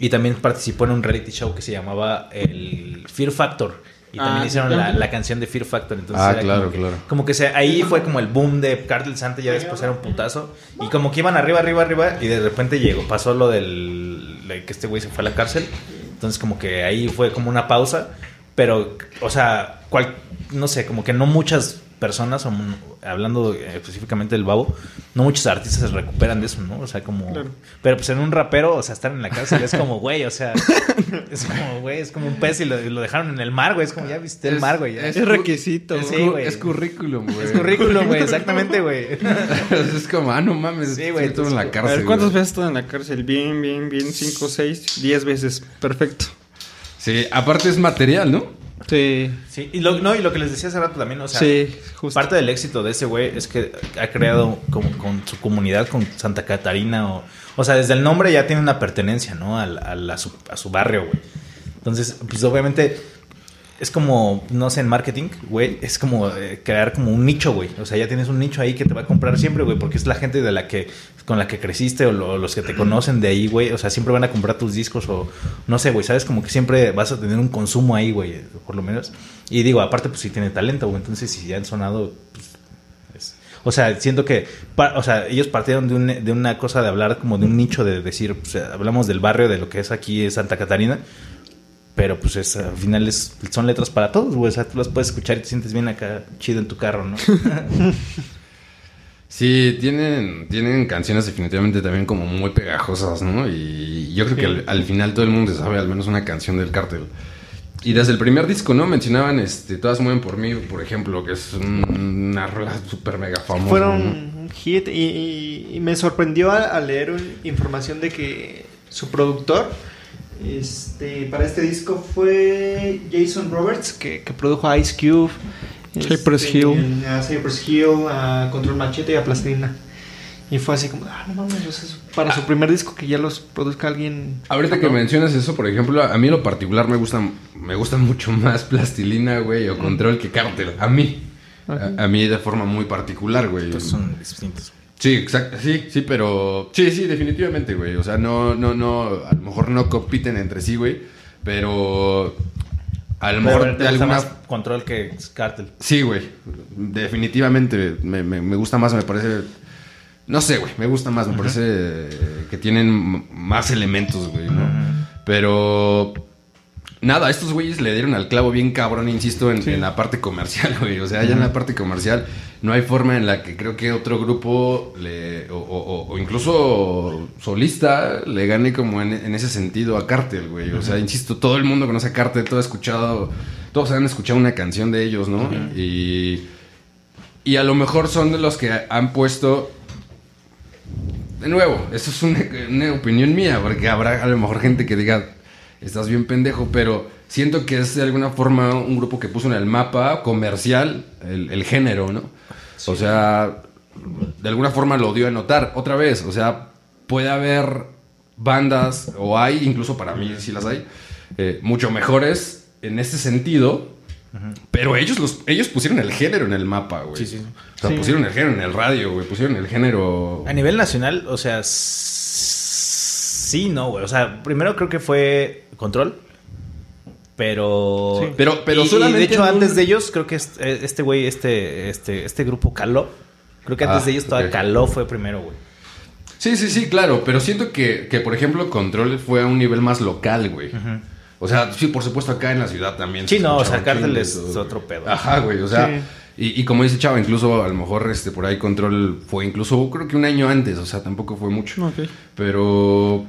Y también participó en un reality show que se llamaba el Fear Factor. Y también Ah, hicieron la, la canción de Fear Factor. Entonces Ah, era claro, como que, claro. Como que se, ahí fue como el boom de Cartel Santa. Ya después era un putazo. Y como que iban arriba, arriba, arriba. Y de repente llegó, pasó lo del. de que este güey se fue a la cárcel. Entonces, como que ahí fue como una pausa. Pero, o sea, cual, no sé, como que no muchas personas, o mun- hablando eh, específicamente del babo, no muchos artistas se recuperan de eso, ¿no? O sea, como. Claro. Pero pues en un rapero, o sea, estar en la cárcel es como, güey, o sea, es como, güey, es como un pez y lo, dejaron en el mar, güey. Es como, ya viste el Es- mar, güey. ya. Es requisito. Es- güey. Sí, güey. es currículum, güey. Es currículum, güey, exactamente, güey. es como, ah, no mames. Sí, güey, estuve en la cárcel. A ver, ¿cuántas güey. veces estuvo en la cárcel? Bien, bien, bien. Cinco, seis, diez veces. Perfecto. Sí, aparte es material, ¿no? Sí. Sí, y lo, no, y lo que les decía hace rato también, o sea, sí, justo. parte del éxito de ese güey es que ha creado como con su comunidad, con Santa Catarina, o, o sea, desde el nombre ya tiene una pertenencia, ¿no? Al- a, su, a su barrio, güey. Entonces, pues obviamente es como, no sé, en marketing, güey, es como eh, crear como un nicho, güey. O sea, ya tienes un nicho ahí que te va a comprar siempre, güey, porque es la gente de la que, con la que creciste o lo- los que te conocen de ahí, güey. O sea, siempre van a comprar tus discos o, no sé, güey, sabes, como que siempre vas a tener un consumo ahí, güey, por lo menos. Y digo, aparte, pues sí tiene talento, güey. Entonces, si ya han sonado, pues, es- o sea, siento que, o sea, ellos partieron de, un- de una cosa de hablar como de un nicho de decir, pues, hablamos del barrio, de lo que es aquí Santa Catarina, pero pues es, al final es, son letras para todos, güey. O sea, tú las puedes escuchar y te sientes bien acá, chido en tu carro, ¿no? Sí, tienen, tienen canciones definitivamente también como muy pegajosas, ¿no? Y yo creo que al, al final todo el mundo se sabe al menos una canción del cártel. Y desde el primer disco, ¿no? Mencionaban, este, Todas mueven por mí, por ejemplo, que es un- una rola súper mega famosa. Fueron ¿no? un hit y, y- y me sorprendió al, al leer un- información de que su productor este, para este disco fue Jason Roberts, que, que produjo a Ice Cube, Cypress este, Hill. a Cypress Hill, a Control Machete y a Plastilina. Y fue así como, ah, no mames, para su primer disco que ya los produzca alguien. Ahorita que mencionas eso, por ejemplo, a mí en lo particular me gustan, me gustan mucho más Plastilina, güey, o Control que Cártel. A mí. A, a mí de forma muy particular, güey. Pues son distintos. Sí, exacto, sí, sí, pero sí, sí, definitivamente, güey. O sea, no, no, no, a lo mejor no compiten entre sí, güey, pero a lo mejor te de alguna... más control que Cartel. Sí, güey, definitivamente me, me- me gusta más, me parece... No sé, güey, me gusta más, me parece que tienen más elementos, güey, ¿no? Pero... Nada, estos güeyes le dieron al clavo bien cabrón, insisto, en, en la parte comercial, güey. O sea, ya en la parte comercial no hay forma en la que creo que otro grupo le, o, o- o- o incluso solista le gane como en, en ese sentido a Cartel, güey. O sea, insisto, todo el mundo conoce a Cartel, todo ha escuchado, todos han escuchado una canción de ellos, ¿no? Y, y a lo mejor son de los que han puesto de nuevo, eso es una, una opinión mía, porque habrá a lo mejor gente que diga, estás bien pendejo, pero siento que es de alguna forma un grupo que puso en el mapa comercial el, el género, ¿no? O sea, de alguna forma lo dio a notar. Otra vez, o sea, puede haber bandas, o hay, incluso para mí sí las hay, eh, mucho mejores en este sentido. Pero ellos los ellos pusieron el género en el mapa, güey. Sí, sí. O sea, Sí. pusieron el género en el radio, güey. Pusieron el género. A nivel nacional, o sea, sí, no, güey. O sea, primero creo que fue Control. Pero. Sí. Pero- pero y- y solamente de hecho, un- antes de ellos, creo que est- eh, este güey, este, este, este grupo Caló. Creo que antes Ah, de ellos todavía. Caló fue primero, güey. Sí, sí, sí, claro. Pero siento que, que, por ejemplo, Control fue a un nivel más local, güey. O sea, sí, por supuesto, acá en la ciudad también. Sí, no, o sea, chingo es otro pedo. Ajá, güey. O sea, Sí. y, y como dice Chava, incluso a lo mejor este por ahí Control fue incluso, creo que un año antes. O sea, tampoco fue mucho. Ok. Pero.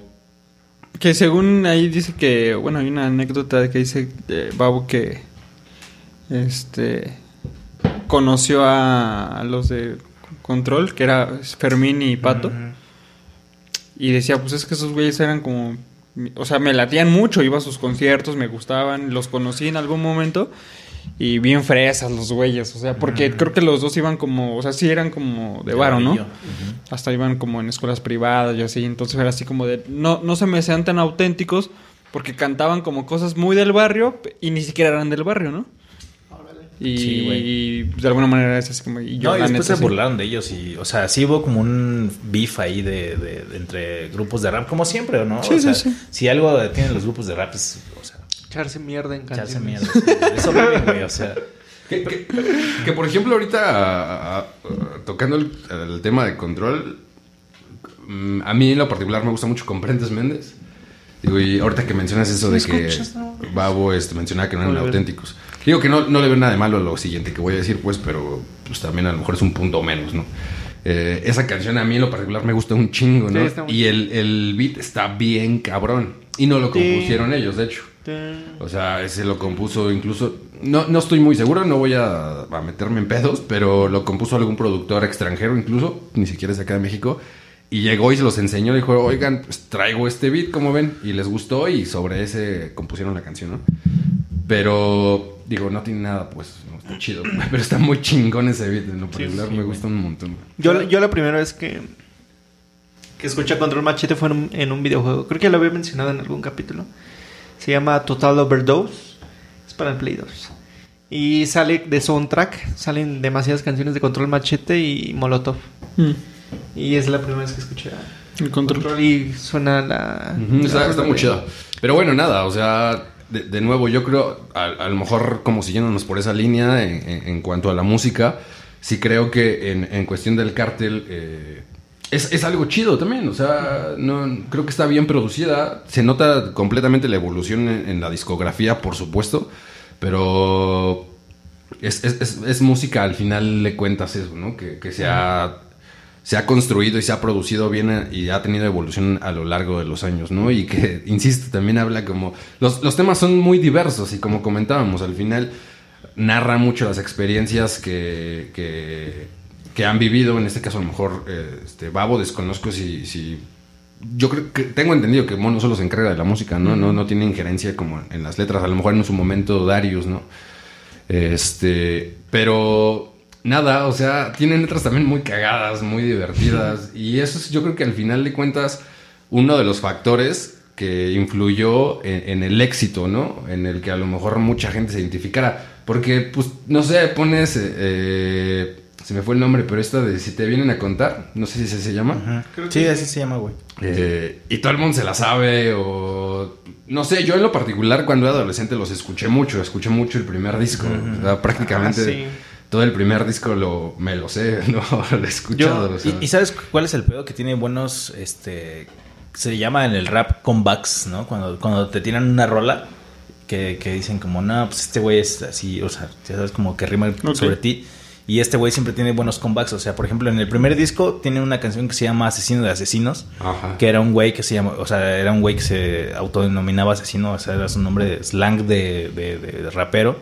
Que según ahí dice que, bueno, hay una anécdota de que dice eh, Babo que este conoció a, a los de Control, que era Fermín y Pato, y decía, pues es que esos güeyes eran como, o sea, me latían mucho, iba a sus conciertos, me gustaban, los conocí en algún momento. Y bien fresas los güeyes, o sea, porque creo que los dos iban como, o sea, sí eran como de varo, ¿no? Hasta iban como en escuelas privadas y así, entonces era así como de, no, no se me sean tan auténticos porque cantaban como cosas muy del barrio y ni siquiera eran del barrio, ¿no? Y, Sí, güey. y de alguna manera es así como... Y yo, no, y después neta, se sí. burlaron de ellos y, o sea, sí hubo como un beef ahí de, de- de- entre grupos de rap, como siempre, ¿no? Sí, o sí, sea, sí. si algo tienen los grupos de rap es, o sea, Echarse mierda en echarse canciones. mierda. sí, Eso viven, güey, o sea. Que, que- que, por ejemplo ahorita a- a- a- tocando el, el tema de control, mm, a mí en lo particular me gusta mucho Comprendes Méndez. Digo, y ahorita que mencionas eso de que escuchas, no? Babo este, mencionaba que no eran auténticos. Digo que no, no le veo nada de malo a lo siguiente que voy a decir, pues, pero pues también a lo mejor es un punto menos, ¿no? Eh, esa canción a mí en lo particular me gusta un chingo, ¿no? Sí, está muy y el, el beat está bien cabrón. Y no lo Sí. compusieron ellos, de hecho. O sea, ese lo compuso incluso. No, no estoy muy seguro, no voy a, a meterme en pedos, pero lo compuso algún productor extranjero, incluso, ni siquiera es de acá de México. Y llegó y se los enseñó, dijo, oigan, pues traigo este beat, como ven, y les gustó, y sobre ese compusieron la canción, ¿no? Pero, digo, no tiene nada, pues, no, está chido, pero está muy chingón ese beat, en lo particular me gusta un montón. Yo, yo la primera vez que, que escuché Control Machete fue en un, en un videojuego. Creo que lo había mencionado en algún capítulo. Se llama Total Overdose. Es para el Play 2. Y sale de soundtrack. Salen demasiadas canciones de Control Machete y Molotov. Mm. Y es la primera vez que escuché a El control. Control y suena la... Está, la- está muy chido. Pero bueno, nada, o sea, de, de nuevo, yo creo, a, a lo mejor como siguiéndonos por esa línea en, en- en cuanto a la música, sí creo que en, en cuestión del cártel eh, es, es algo chido también. O sea, no, creo que está bien producida. Se nota completamente la evolución en, la discografía, por supuesto, pero es, es- es- es música, al final le cuentas eso, ¿no? Que, que se ha se ha construido y se ha producido bien eh, y ha tenido evolución a lo largo de los años, ¿no? Y que, insisto, también habla como... Los, los temas son muy diversos y como comentábamos, al final narra mucho las experiencias que, que, que han vivido, en este caso a lo mejor eh, este, Babo, desconozco si... si yo creo que tengo entendido que Mono solo se encarga de la música, ¿no? No, no tiene injerencia como en las letras, a lo mejor en su momento Darius, ¿no? Este, pero nada, o sea, tienen letras también muy cagadas, muy divertidas. Y eso es, yo creo que al final de cuentas, uno de los factores que influyó en, en el éxito, ¿no? En el que a lo mejor mucha gente se identificara. Porque, pues, no sé, pones. eh, eh, se me fue el nombre, pero esta de si te vienen a contar, no sé si se, se llama. Sí, así se llama, güey. Eh, y todo el mundo se la sabe o... No sé, yo en lo particular cuando era adolescente los escuché mucho, escuché mucho el primer disco. O sea, prácticamente Ah, sí. todo el primer disco lo, me lo sé, ¿no? lo he escuchado. Yo- o sea. ¿Y, y sabes cuál es el pedo? Que tiene buenos, este... Se llama en el rap comebacks, ¿no? Cuando, cuando te tiran una rola que, que dicen como, no, pues este güey es así, o sea, ya sabes, como que rima sobre ti. Y este güey siempre tiene buenos comebacks. O sea, por ejemplo, en el primer disco tiene una canción que se llama Asesino de Asesinos. Ajá. Que era un güey que se llama, o sea, era un güey que se autodenominaba asesino, o sea, era su nombre de slang de, de- de- rapero.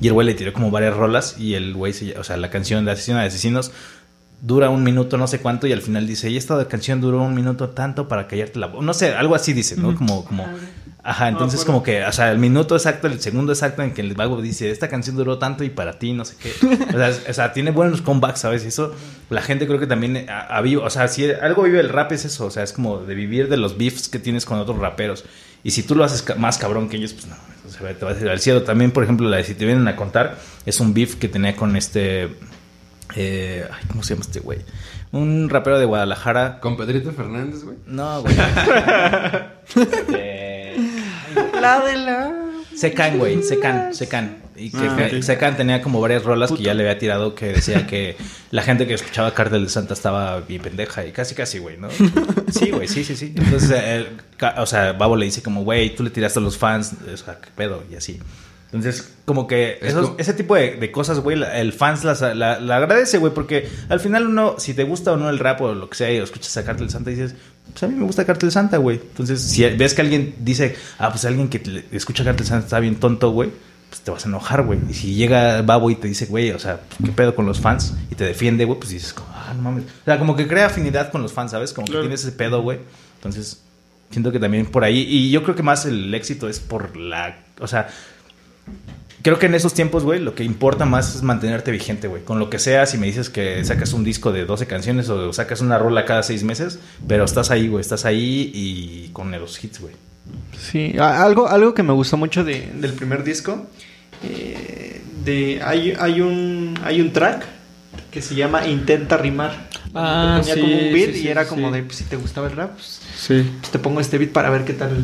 Y el güey le tiró como varias rolas y el güey, se- o sea, la canción de Asesino de Asesinos dura un minuto, no sé cuánto, y al final dice, y esta canción duró un minuto tanto para callarte la voz. No sé, algo así dice, ¿no? Como, como, ajá, entonces como que, o sea, el minuto exacto, el segundo exacto en que el vago dice, esta canción duró tanto y para ti, no sé qué. O sea, es- o sea, tiene buenos comebacks, ¿sabes? Y eso, la gente creo que también ha, ha vivo, o sea, si algo vive el rap es eso, o sea, es como de vivir de los beefs que tienes con otros raperos. Y si tú lo haces más cabrón que ellos, pues no, o sea, te vas a ir al cielo. También, por ejemplo, la de si te vienen a contar, es un beef que tenía con este... eh, ay, ¿Cómo se llama este güey? Un rapero de Guadalajara. Con Pedrito Fernández, güey. No, güey. Eh, La de la... Secan, güey, Secan, Secan. Y que Ah, que ok. Secan tenía como varias rolas que ya le había tirado que decía que la gente que escuchaba Cártel de Santa estaba bien pendeja y casi casi, güey, ¿no? Sí, güey, sí, sí, sí. Entonces, él, ca- o sea, Babo le dice como, güey, tú le tiraste a los fans, o sea, qué pedo, y así. Entonces, como que Es esos- como- ese tipo de, de cosas, güey, la- el fans las, la, la agradece, güey, porque al final uno, si te gusta o no el rap o lo que sea, y escuchas a Cartel Santa, dices, pues a mí me gusta Cartel Santa, güey. Entonces, si ves que alguien dice, ah, pues alguien que escucha Cartel Santa está bien tonto, güey, pues te vas a enojar, güey. Y si llega Babo y te dice, güey, o sea, ¿qué pedo con los fans? Y te defiende, güey, pues dices, como, ah, no mames. O sea, como que crea afinidad con los fans, ¿sabes? Como Claro. que tienes ese pedo, güey. Entonces, siento que también por ahí, y yo creo que más el éxito es por la, o sea, Creo que en esos tiempos, güey, lo que importa más es mantenerte vigente, güey. Con lo que sea, si me dices que sacas un disco de 12 canciones o sacas una rola cada seis meses, pero estás ahí, güey, estás ahí y con los hits, güey. Sí, algo, algo que me gustó mucho de- del primer disco. eh, de hay, hay un hay un track que se llama Intenta rimar. Ah, ponía sí, como un beat sí, y sí, era sí. como de pues, si te gustaba el rap, pues, Sí. pues, te pongo este beat para ver qué tal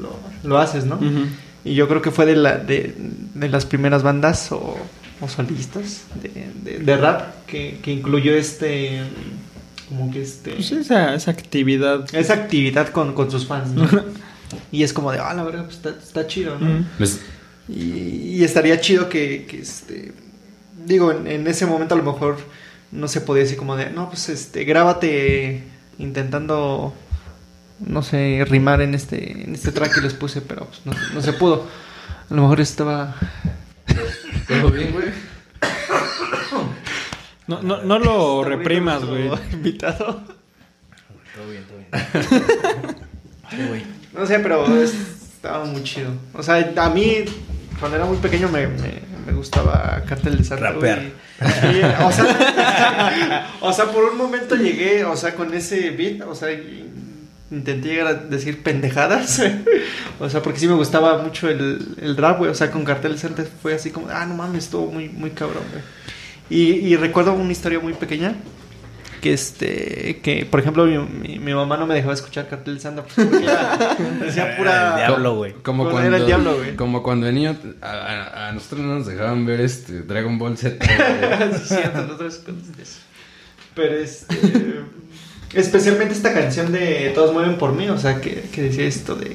lo, lo haces, ¿no? Ujú. Y yo creo que fue de, la, de, de las primeras bandas o, o solistas de, de- de rap que, que incluyó este, como que este, Pues esa, esa actividad. esa actividad con, con sus fans, ¿no? y es como de, ah, la verdad, pues está, está chido, ¿no? Pues, Y, y estaría chido que, que, este, digo, en, en ese momento a lo mejor no se podía decir como de, no, pues este, grábate intentando, no sé, rimar en este, en este track que les puse, pero pues, no, no se pudo. A lo mejor estaba... ¿todo bien, güey? No, no, no lo está reprimas, güey. Invitado. Todo bien, todo bien. Ay, güey. No sé, pero es- estaba muy chido. O sea, a mí, cuando era muy pequeño, me, me, me gustaba Cartel de Santa. Rapear. Sí, o, sea, o sea, por un momento llegué, o sea, con ese beat, o sea, y intenté llegar a decir pendejadas. o sea, porque sí me gustaba mucho el, el rap, güey. O sea, con Cartel de Santa fue así como, ah, no mames, estuvo muy, muy cabrón, güey. Y, y recuerdo una historia muy pequeña que este que por ejemplo mi, mi- mi mamá no me dejaba escuchar cartel de Santa porque era- decía Era pura el diablo, güey. Como cuando, era el diablo, güey. como cuando de niño a, a- a nosotros no nos dejaban ver este Dragon Ball Z. Sí, cierto, nosotros pero este especialmente esta canción de todos mueren por mí o sea que, que decía esto de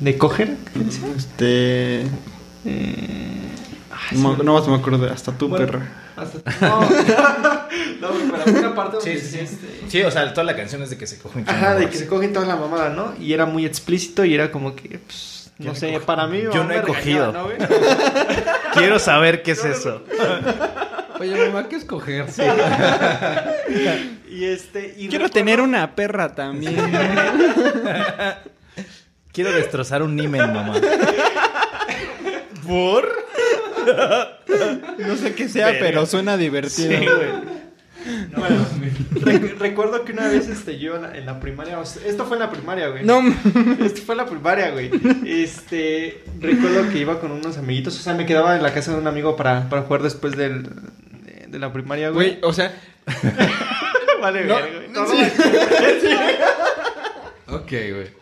de coger ¿qué decía? Este. Eh, ay, No, me- no me acuerdo, hasta tú, Bueno, perra. hasta- no, no, pero había una parte donde Sí, sí, decía sí. este Sí, o sea, toda la canción es de que se cogen. Ajá, de que se cogen toda la mamada, ¿no? Y era muy explícito y era como que, pues, no sé, cogido. para mí... Yo no he cogido. Quiero saber qué es eso. Oye, mamá, ¿qué escoger? Y este... Y Quiero recuerdo- tener una perra también. Quiero destrozar un nimen, mamá. ¿Por? No sé qué sea, Verga. pero suena divertido. Sí, güey. Bueno, rec- recuerdo que una vez este, yo en la, en la primaria... o sea, esto fue en la primaria, güey. No, Esto fue en la primaria, güey. Este... Recuerdo que iba con unos amiguitos. O sea, me quedaba en la casa de un amigo para, para jugar después del, de, de la primaria, güey. güey, o sea, vale, no, güey. no, No, sí. Ok, güey.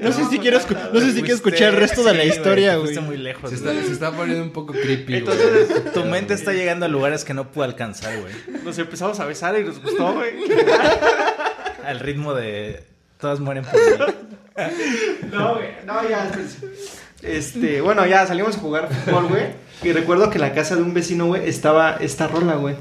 no sé si quiero, escu- no sé si quiero escuchar el resto de la historia, güey. muy lejos. Se está, güey. se está poniendo un poco creepy, güey. Entonces, Tu mente está llegando a lugares que no puede alcanzar, güey. nos empezamos a besar y nos gustó, güey. Al ritmo de todas mueren por mí. No, güey. No, ya. Este, bueno, ya salimos a jugar fútbol, güey. Y recuerdo que en la casa de un vecino, güey, estaba esta rola, güey.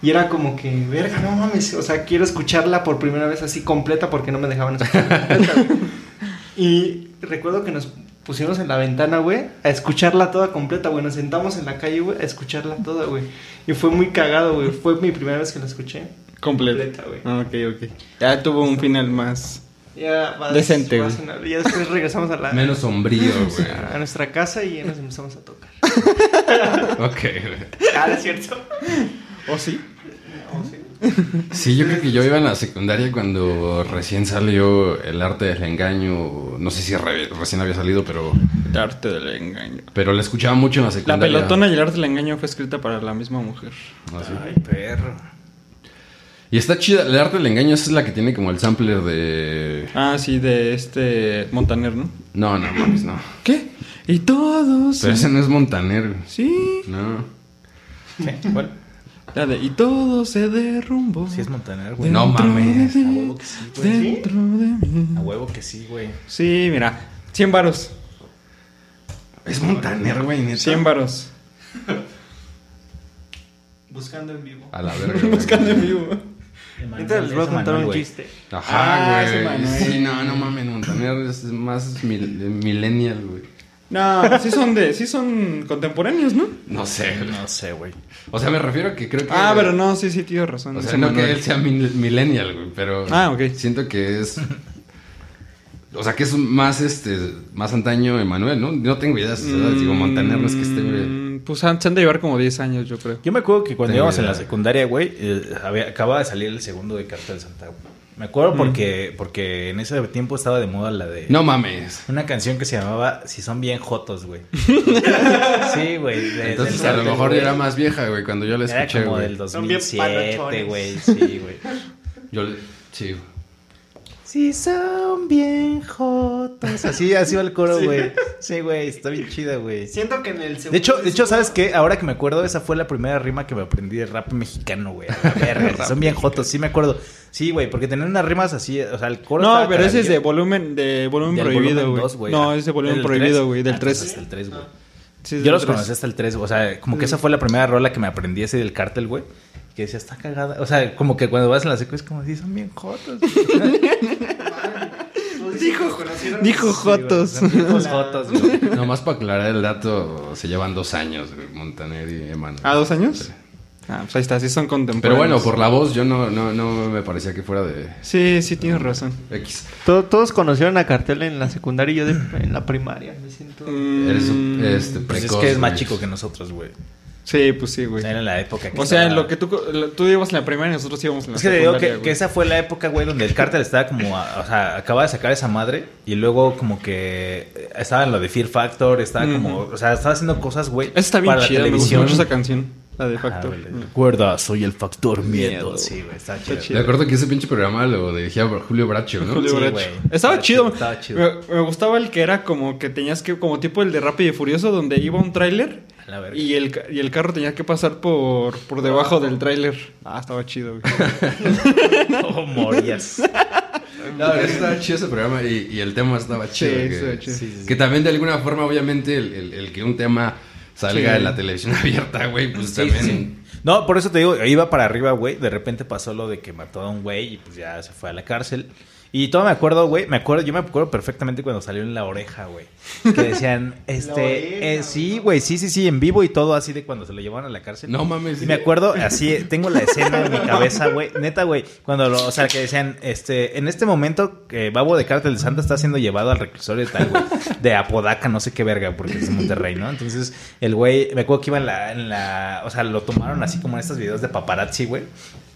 Y era como que, verga, no mames. O sea, quiero escucharla por primera vez así completa porque no me dejaban escucharla completa. Y recuerdo que nos pusimos en la ventana, güey, a escucharla toda completa, güey. Nos sentamos en la calle, güey, a escucharla toda, güey. Y fue muy cagado, güey. Fue mi primera vez que la escuché. Completa, güey. Ah, Ok, ok. Ya tuvo un final más. Ya Decente, güey. Y ya después regresamos a la... Menos sombrío, güey. a nuestra casa y ya nos empezamos a tocar. Ok, güey. Ah, ¿es cierto? ¿O sí? Sí, yo creo que yo iba en la secundaria cuando recién salió el arte del engaño. No sé si re- recién había salido, pero, El arte del engaño. pero la escuchaba mucho en la La secundaria. pelotona y el arte del engaño fue escrita para la misma mujer. Así. Ay, perro. Y está chida. El arte del engaño esa es la que tiene como el sampler de. Ah, sí, de este Montaner, ¿no? No, no mames, no. ¿Qué? Y todos. Pero ese no es Montaner. Sí. No. ¿Qué? ¿Cuál? La de y todo se derrumbó. Sí es Montaner, güey. No Dentro mames. de A mí, huevo que sí, güey. Dentro de mí. A huevo que sí, güey. Sí, mira. 100 varos. Es Montaner, güey, neta. 100 varos. Buscando en vivo. A la verga. Buscando en vivo. Ahorita les voy a contar un chiste. Ajá, Ah, güey. Sí, no, no mames. Montaner es más mil- millennial, güey. No, sí son de, sí son contemporáneos, ¿no? No sé, güey. No sé, güey. O sea, me refiero a que creo que. Ah, pero no, sí, sí, tienes razón. O sea, no Manuel. que él sea mil- millennial, güey, pero. Ah, ok. Siento que es. O sea, que es más este. Más antaño Emanuel, ¿no? No tengo idea de sus edades. Digo, Montaner no es que esté. Mm, Pues han- se han de llevar como 10 años, yo creo. Yo me acuerdo que cuando Tengo íbamos en la idea. secundaria, güey, eh, había- acababa de salir el segundo de Cartel Santa, güey. Me acuerdo porque, porque en ese tiempo estaba de moda la de... No mames. Una canción que se llamaba Si son bien jotos, güey. sí, güey. de- Entonces a lo mejor güey. era más vieja, güey, cuando yo la Era escuché, como güey. del Son bien 2007, palochones. güey. Sí, güey. Yo le- sí. Si son bien jotos. Así, así va el coro, güey. Sí, güey. Está bien chida, güey. Siento que en el segundo De hecho, de hecho, ¿sabes qué? Ahora que me acuerdo, esa fue la primera rima que me aprendí de rap mexicano, güey. A la verga, si son bien jotos, sí me acuerdo. Sí, güey, porque tenían unas rimas así, o sea, el coro No, pero ese es de volumen, de volumen Del prohibido, güey. güey. No, Ah, es de volumen ¿del prohibido, güey. Del Ah, 3. entonces hasta el 3, güey. Yo Yo los conocí hasta el 3, o sea, como que esa fue la primera rola que me aprendí ese del cártel, güey. Que decía, está cagada. O sea, como que cuando vas en la secu es como, sí, son bien jotos. Dijo, Dijo Jotos. Jotos, güey. Nomás para aclarar el dato, se llevan dos años, güey, Montaner y Eman. ¿A dos años? Ah, pues ahí está, sí son contemporáneos. Pero bueno, por la voz yo no, no, no me parecía que fuera de Sí, sí, tienes razón. X. To- Todos conocieron a Cartel en la secundaria y yo de- en la primaria. Me siento. Eres Mm, este, Pues es precoz, que es más güey. chico que nosotros, güey. Sí, pues sí, güey. Era en la época que O sea, estaba- lo que tú, tú ibas en la primaria y nosotros íbamos en la Es que te digo secundaria, que, güey. que esa fue la época, güey, donde el cártel estaba como, a- o sea, acaba de sacar esa madre y luego como que eh, estaba en lo de Fear Factor, estaba como, o sea, estaba haciendo cosas, güey, Esa está bien para la chida, me gustó televisión. mucho esa canción. La de Ah, Factor. güey, Recuerda, soy el factor miedo. Miedo. Sí, güey, está Está chido. chido. Me acuerdo que ese pinche programa lo dirigía Julio Bracho, ¿no? Julio Sí, Bracho. güey. Estaba Estaba chido. estaba chido. Me, me gustaba el que era como que tenías que, como tipo el de Rápido y Furioso, donde iba un tráiler A la verga. y el, y el carro tenía que pasar por, por debajo del tráiler. Ah, estaba chido, güey. No, morías. No, estaba chido ese programa y, y el tema estaba chido. Sí, que, estaba chido. Sí, sí, sí. que también de alguna forma, obviamente, el, el- el que un tema salga Sí. en la televisión abierta, güey, pues Sí, también... sí. No, por eso te digo, iba para arriba, güey. De repente pasó lo de que mató a un güey y pues ya se fue a la cárcel. Y todo me acuerdo, güey. Me acuerdo, yo me acuerdo perfectamente cuando salió en la oreja, güey. Que decían, este, oreja, eh, sí, güey, sí, sí, sí, en vivo y todo así de cuando se lo llevaron a la cárcel. No mames. Y me acuerdo, así, tengo la escena en mi cabeza, güey. Neta, güey. Cuando lo, o sea, que decían, este, en este momento, que Babo de Cártel de Santa está siendo llevado al reclusorio de tal, güey. De Apodaca, no sé qué verga, porque es de Monterrey, ¿no? Entonces, el güey, me acuerdo que iba en la, en la, o sea, lo tomaron así como en estos videos de paparazzi, güey.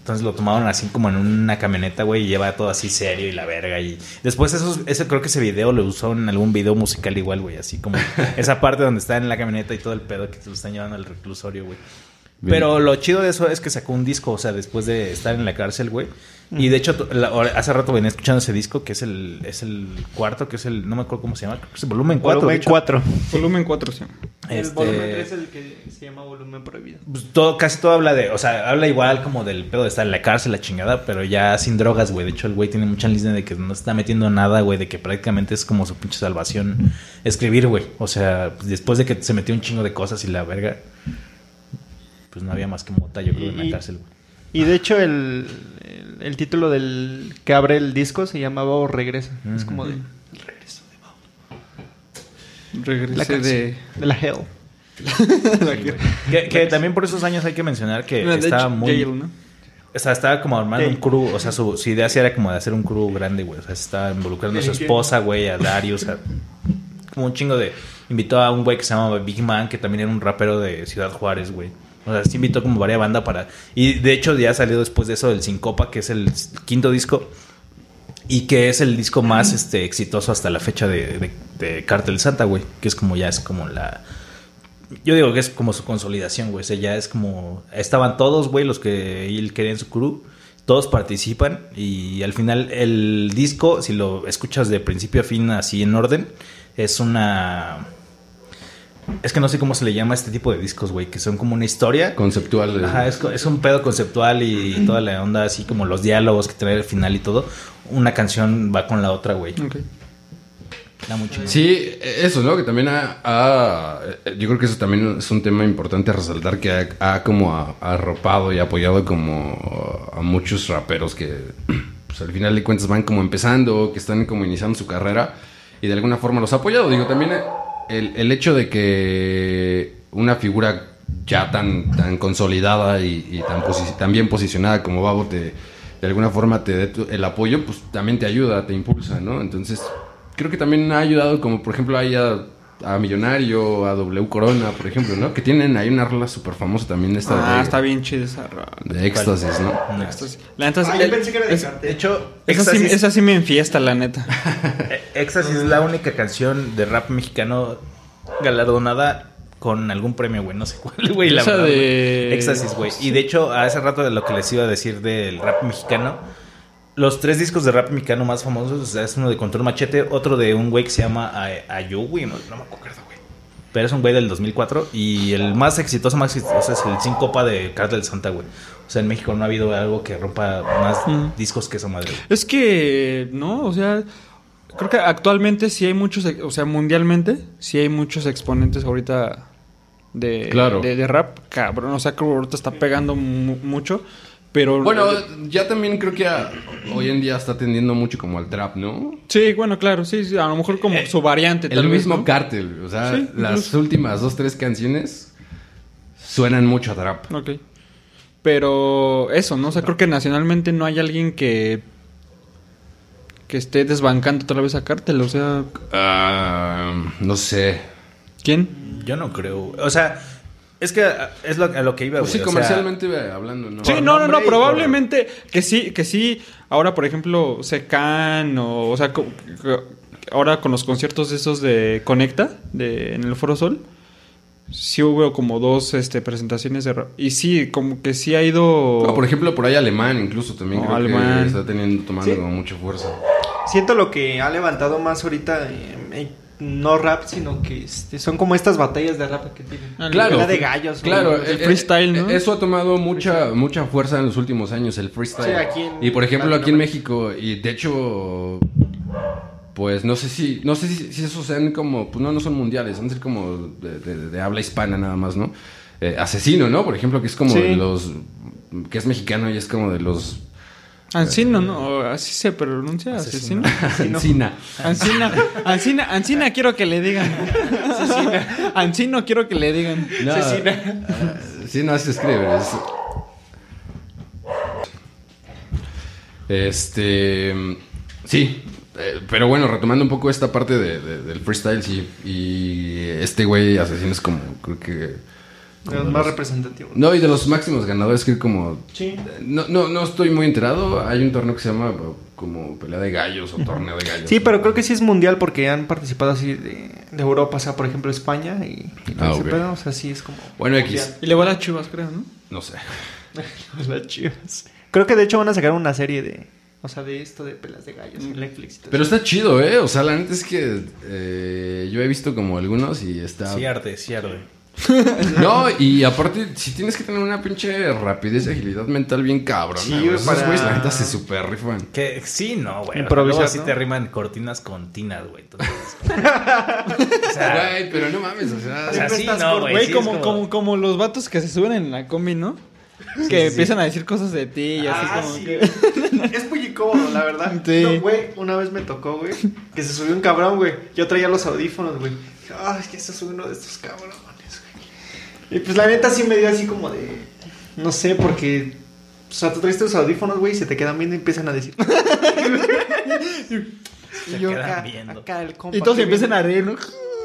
Entonces lo tomaron así como en una camioneta, güey, y lleva todo así serio y la verga. Y después esos, ese, creo que ese video lo usó en algún video musical igual, güey. Así como esa parte donde está en la camioneta y todo el pedo que se lo están llevando al reclusorio, güey. Bien. Pero lo chido de eso es que sacó un disco, o sea, después de estar en la cárcel, güey. Y de hecho, la- hace rato venía escuchando ese disco, que es el, es el cuarto, que es el, no me acuerdo cómo se llama, creo que es el volumen 4. Volumen 4. Volumen 4, sí. El Este- volumen 3 es el que se llama volumen prohibido. Pues todo, casi todo habla de, o sea, habla igual como del pedo de estar en la cárcel, la chingada, pero ya sin drogas, güey. De hecho, el güey tiene mucha línea de que no se está metiendo nada, güey, de que prácticamente es como su pinche salvación escribir, güey. O sea, pues, después de que se metió un chingo de cosas y la verga, pues no había más que mota, yo creo, en Y- la cárcel, güey. Y de hecho, el, el, el título del que abre el disco se llama Babo Regresa. Es como de, Regresé la canción de... de la Hell. Que, que también por esos años hay que mencionar que No, de estaba hecho, muy... Jail, ¿no? O sea, estaba como armando Sí. un crew. O sea, su, su idea sí era como de hacer un crew grande, güey. O sea, se estaba involucrando a su esposa, güey, a Darius, a como un chingo de. Invitó a un güey que se llamaba Big Man, que también era un rapero de Ciudad Juárez, güey. O sea, sí invitó como varias bandas para. Y de hecho, ya salió después de eso el Sincopa, que es el quinto disco. Y que es el disco más este, exitoso hasta la fecha de, de, de Cartel Santa, güey. Que es como ya es como la. Yo digo que es como su consolidación, güey. O sea, ya es como. Estaban todos, güey, los que él quería en su crew. Todos participan. Y al final, el disco, si lo escuchas de principio a fin, así en orden, es una. Es que no sé cómo se le llama a este tipo de discos, güey. Que son como una historia. Conceptual. eh, Ajá, es, es un pedo conceptual y toda la onda, así como los diálogos que trae al final y todo. Una canción va con la otra, güey. Ok. Muy chido. Sí, eso, ¿no? Que también ha, ha- eh, Yo creo que eso también es un tema importante a resaltar que ha, ha como arropado y apoyado como a muchos raperos que pues, al final de cuentas van como empezando, que están como iniciando su carrera y de alguna forma los ha apoyado. Digo, también el, el hecho de que una figura ya tan, tan consolidada y, y tan, bien posicionada como Babo te, de alguna forma te dé el apoyo, pues también te ayuda, te impulsa, ¿no? Entonces, creo que también ha ayudado, como por ejemplo haya a Millonario, a W Corona, por ejemplo, ¿no? Que tienen ahí una rola súper famosa también esta Ah, de, está bien chida esa rola. de éxtasis, ¿no? Éxtasis. La neta, Ah, yo pensé que era de es-. De hecho, esa, sí, Éxtasis, esa sí me enfiesta, la neta. eh, Éxtasis es la única canción de rap mexicano galardonada con algún premio, güey. No sé cuál, güey. la Esa verdad, de- güey. Éxtasis, güey. Y de hecho, a ese rato de lo que les iba a decir del rap mexicano, los tres discos de rap mexicano más famosos, o sea, es uno de Control Machete, otro de un güey que se llama A- Ayu, güey. No, no me acuerdo, güey. Pero es un güey del 2004. Y el más exitoso, más exitoso es el Sin Copa de Cartel Santa, güey. O sea, en México no ha habido algo que rompa más Mm. discos que esa madre. güey. Es que, no, o sea, creo que actualmente sí hay muchos, o sea, mundialmente, sí hay muchos exponentes ahorita de, Claro. de, de rap, cabrón. O sea, que ahorita está pegando mu- mucho, pero... Bueno, ya también creo que a- hoy en día está tendiendo mucho como al trap, ¿no? Sí, bueno, claro, sí, sí, a lo mejor como su variante. El tal vez, mismo ¿no? cártel, o sea, Sí, las incluso. últimas dos, tres canciones suenan mucho a trap. Ok. Pero eso, ¿no? O sea, creo que nacionalmente no hay alguien que que esté desbancando otra vez a Cártel, o sea, Ah, no sé. ¿quién? Yo no creo. O sea, es que ah, es lo, a lo que iba, Pues güey. sí, o sea, comercialmente hablando, ¿no? Sí, no, no, no, probablemente que sí, que sí. Ahora, por ejemplo, Secan o, o sea, ahora con los conciertos esos de Conecta, de en el Foro Sol, sí hubo como dos este, presentaciones de rap. Y sí, como que sí ha ido... No, por ejemplo, por ahí alemán incluso también creo Alemán. que está teniendo, tomando Sí. como mucha fuerza. Siento lo que ha levantado más ahorita, eh, eh, no rap, sino que este, son como estas batallas de rap que tienen. Ah, Claro. La de gallos. o- Claro, el eh, freestyle, eh, ¿no? Eso ha tomado mucha mucha fuerza en los últimos años, el freestyle. Sí, aquí en y por ejemplo, aquí en. México, y de hecho, pues no sé si, no sé si, si esos sean como, pues no, no son mundiales, son ser como de, de- de habla hispana nada más, ¿no? Eh, asesino, ¿no? Por ejemplo, que es como Sí. de los, que es mexicano y es como de los... Ancino, ¿no? Así se pronuncia, asesino. Encina. Ancina, Ancina, Ancina quiero que le digan. Ancino quiero que le digan. No, ah, sí, no, así se escribe. es- Este. Sí. eh, pero bueno, retomando un poco esta parte de- de- del freestyle, sí. Y este güey asesino es como, creo que. De los más representativos. No, y de los máximos ganadores, que como. Sí. No, no, no estoy muy enterado. Hay un torneo que se llama como pelea de gallos o torneo de gallos. Sí, pero creo que sí es mundial porque han participado así de, de Europa, o sea, por ejemplo, España y, y Ah, ese ok. pedo, o sea, sí es como... Bueno, mundial. X. Y le va a las chivas, creo, ¿no? No sé. Las chivas. Creo que de hecho van a sacar una serie de... O sea, de esto de pelas de gallos en Netflix. y todo Pero está chido, ¿eh? O sea, la neta es que eh, yo he visto como algunos y está... Sí arde, sí arde. No, y aparte, si tienes que tener una pinche rapidez y agilidad mental bien cabrón. Sí, güey. Esos para- güeyes, la neta, se super rifan. Que sí, no, güey. Improvisar, así ¿no? te riman cortinas con tinas, güey. Entonces, o sea, Güey, pero no mames, o sea... o sea, sí, no, güey. Güey, sí, como, es como, como los vatos que se suben en la combi, ¿no? que empiezan a decir cosas de ti y así Ah, como sí, que... Es muy incómodo, la verdad. Sí. No, güey, una vez me tocó, güey, que se subió un cabrón, güey. Yo traía los audífonos, güey. Ay, es que se sube uno de estos cabrones. Y pues la neta sí me dio así como de... No sé, porque... O sea, tú traes tus audífonos, güey, y se te quedan viendo y empiezan a decir... y yo quedan acá, viendo. acá el compa Y todos que empiezan a reír, ¿no?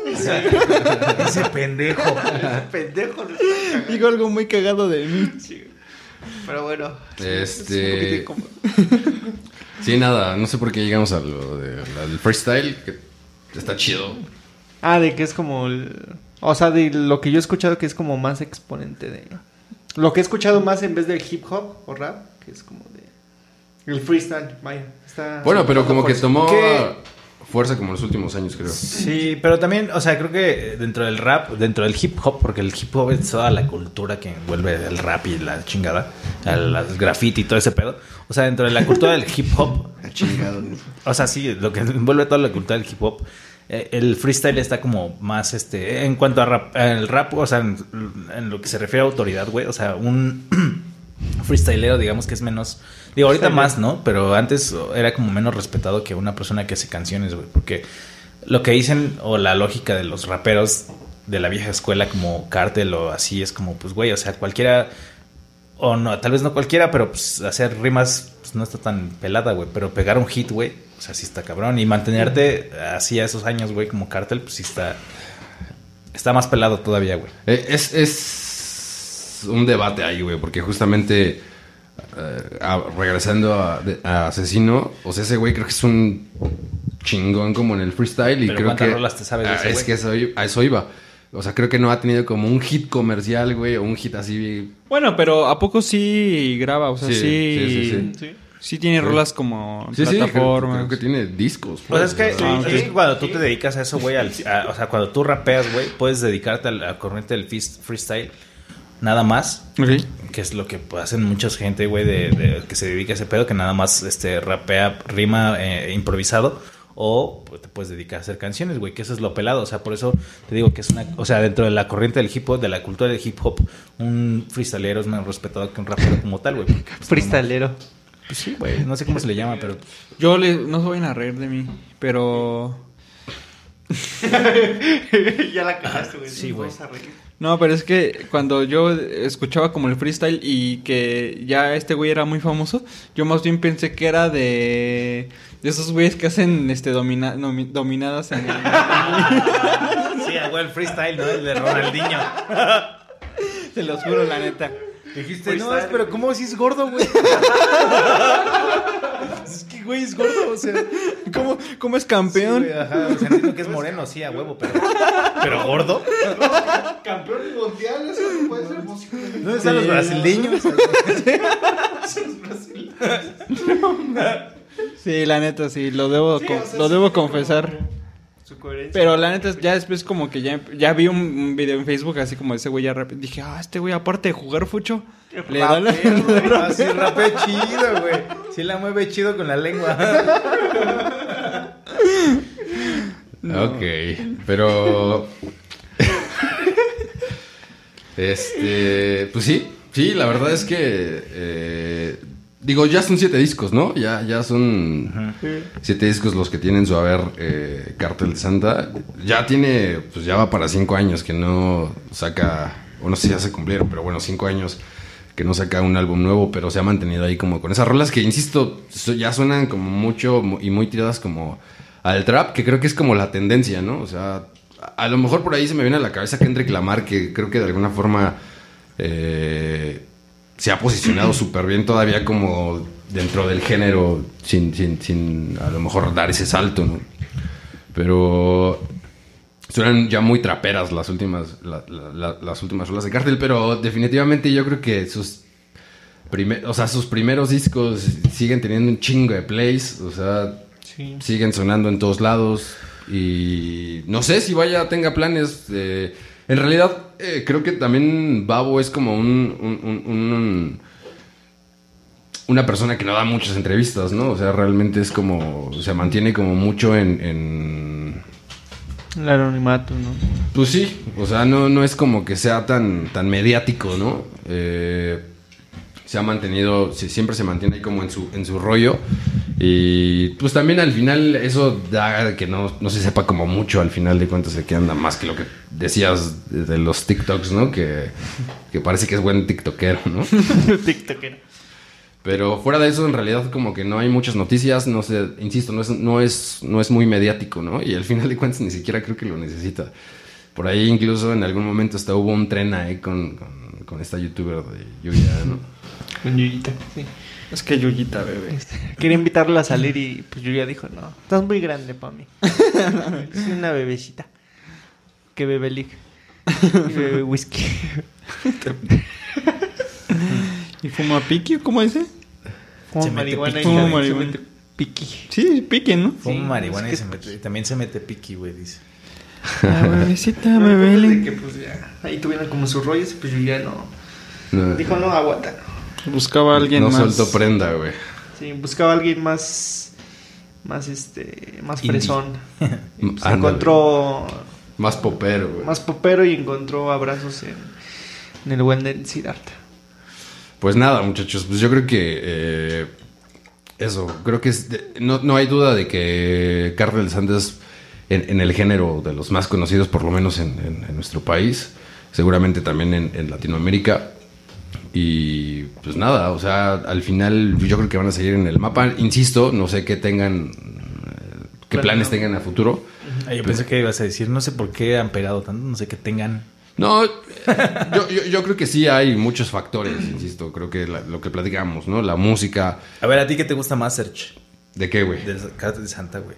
Ese pendejo. viene, pendejo. no. Digo algo muy cagado de mí. Sí. Pero bueno. Este- es un poquito incómodo. Sí, nada, no sé por qué llegamos a lo de- al freestyle, que está chido. Ah, de que es como el... O sea, de lo que yo he escuchado que es como más exponente de... Lo que he escuchado más en vez del hip hop o rap, que es como de... El freestyle, vaya. Está Bueno, pero como que tomó ¿Qué? fuerza como en los últimos años, creo. Sí, pero también, o sea, creo que dentro del rap, dentro del hip hop, porque el hip hop es toda la cultura que envuelve el rap y la chingada, el graffiti y todo ese pedo. O sea, dentro de la cultura del hip hop, o sea, sí, lo que envuelve toda la cultura del hip hop, el freestyle está como más, este, en cuanto a rap, el rap, o sea, en, en lo que se refiere a autoridad, güey, o sea, un freestylero, digamos que es menos, digo, ahorita más, ¿no? Pero antes era como menos respetado que una persona que hace canciones, güey, porque lo que dicen o la lógica de los raperos de la vieja escuela como Cartel o así es como, pues, güey, o sea, cualquiera o no, tal vez no cualquiera, pero pues hacer rimas pues, no está tan pelada, güey. Pero pegar un hit, güey, o sea, sí está cabrón. Y mantenerte así a esos años, güey, como Cartel, pues sí está, Está más pelado todavía, güey. Eh, Es, es un debate ahí, güey, porque justamente eh, a- regresando a, Asesino, o sea, ese güey creo que es un chingón como en el freestyle y Pero creo ¿cuántas que... rolas te sabes de Ah, es que eso, a eso iba. O sea, creo que no ha tenido como un hit comercial, güey, o un hit así... Bueno, pero ¿a poco sí graba? O sea, Sí, sí. sí, sí, Sí. sí tiene Sí. rolas como Sí, sí, creo, plataformas. creo que tiene discos. Pues es que, o sea, Ah, es que cuando tú te dedicas a eso, güey, al- a- o sea, cuando tú rapeas, güey, puedes dedicarte a la corriente del freestyle nada más, que es lo que pues, hacen mucha gente, güey, de, de- que se dedica a ese pedo, que nada más este rapea, rima eh, improvisado. O pues, te puedes dedicar a hacer canciones, güey, que eso es lo pelado. O sea, por eso te digo que es una. O sea, dentro de la corriente del hip hop, de la cultura del hip hop, un freestylero es más respetado que un rapero como tal, güey. pues, Freestalero. Pues sí, güey. No sé cómo se le llama, pero. Yo le, no se vayan a reír de mí, pero... ya la cagaste, güey. Sí, güey. vamos a reír. No, pero es que cuando yo escuchaba como el freestyle y que ya este güey era muy famoso, yo más bien pensé que era de, de esos güeyes que hacen este domina- nomi- dominadas en el... Sí, güey, el freestyle, ¿no? El de Ronaldinho. Te los juro, la neta. Dijiste, no, es, pero ¿cómo si es gordo, güey? es que, güey, es gordo, o sea. ¿Cómo, cómo es campeón? Sí, güey, ajá, o sea, entiendo que es moreno, sí, a huevo, pero. Pero gordo. Campeón mundial, eso no puede ser posible. ¿Dónde están los brasileños? Sí, la neta, sí, lo debo, Sí, con- o sea, lo sí debo confesar. Su coherencia. Pero la neta, ya después como que ya, ya vi un, un video en Facebook así como ese güey ya rap- Dije, ah, este güey aparte de jugar fucho, le da la... Güey. Ah, rapea chido, güey. Sí la mueve chido con la lengua. Ok, pero... este, pues sí, sí, la verdad es que... eh, digo, ya son siete discos, ¿no? Ya, ya son siete discos los que tienen su haber eh, Cartel de Santa. Ya tiene, pues ya va para cinco años que no saca, o no sé si ya se cumplieron, pero bueno, cinco años que no saca un álbum nuevo, pero se ha mantenido ahí como con esas rolas que, insisto, ya suenan como mucho mu- y muy tiradas como al trap, que creo que es como la tendencia, ¿no? O sea, a, a lo mejor por ahí se me viene a la cabeza Kendrick Lamar, que creo que de alguna forma eh, se ha posicionado súper bien todavía como dentro del género, sin, sin, sin a lo mejor dar ese salto, ¿no? Pero suenan ya muy traperas las últimas, la- la- la- las últimas rolas de Cartel, pero definitivamente yo creo que sus, prime- o sea, sus primeros discos siguen teniendo un chingo de plays, o sea, Sí. siguen sonando en todos lados y no sé si vaya tenga planes. en realidad eh, creo que también Babo es como un, un- un- un- una persona que no da muchas entrevistas, ¿no? O sea, realmente es como se mantiene como mucho en- en El anonimato, ¿no? pues sí, o sea, no, no es como que sea tan, tan mediático, ¿no? Eh, se ha mantenido, siempre se mantiene ahí como en su, en su rollo. Y pues también al final eso da que no, no se sepa como mucho al final de cuentas de que anda más que lo que decías de, los TikToks, ¿no? Que, que parece que es buen TikTokero, ¿no? TikToker. Pero fuera de eso, en realidad, como que no hay muchas noticias, no sé, insisto, no es, no es, no es muy mediático, ¿no? Y al final de cuentas ni siquiera creo que lo necesita. Por ahí incluso en algún momento hasta hubo un tren ahí con, con, con esta youtuber de Yuya, ¿no? Con Yuyita, sí. Es que Yuyita, bebé. Quería invitarla a salir y pues Yuya dijo, no, estás muy grande para mí. Soy una bebecita. Que bebe league. Y bebe whisky. ¿Y fuma piqui? ¿Cómo dice? Mete marihuana piqui, y güey. se marihuana. mete piqui. Sí, piqui, ¿no? Fuma marihuana es y se mete- también se mete piqui, güey, dice. La bebecita, bebé. pues ya, ahí tuvieron como sus rollos y pues Yuya no. No, Dijo, no, aguanta. No. Buscaba a alguien no más. soltó prenda, güey. Sí, buscaba a alguien más, más este, más Indie. fresón. Pues, encontró Más popero, güey. más popero y encontró abrazos en, en el buen del Siddhartha. Pues nada, muchachos, pues yo creo que eh, eso, creo que es de- no, no hay duda de que Santa es en, en el género de los más conocidos, por lo menos en, en- en nuestro país, seguramente también en, en Latinoamérica. Y pues nada, o sea, al final yo creo que van a seguir en el mapa. Insisto, no sé qué tengan, eh, qué planes tengan a futuro. Yo pensé que ibas a decir, no sé por qué han pegado tanto, no sé qué tengan. No, eh, yo, yo, yo creo que sí hay muchos factores, insisto. Creo que la- lo que platicamos, ¿no? La música. A ver, ¿a ti qué te gusta más, Serge? ¿De qué, güey? Del Cártel de Santa, güey.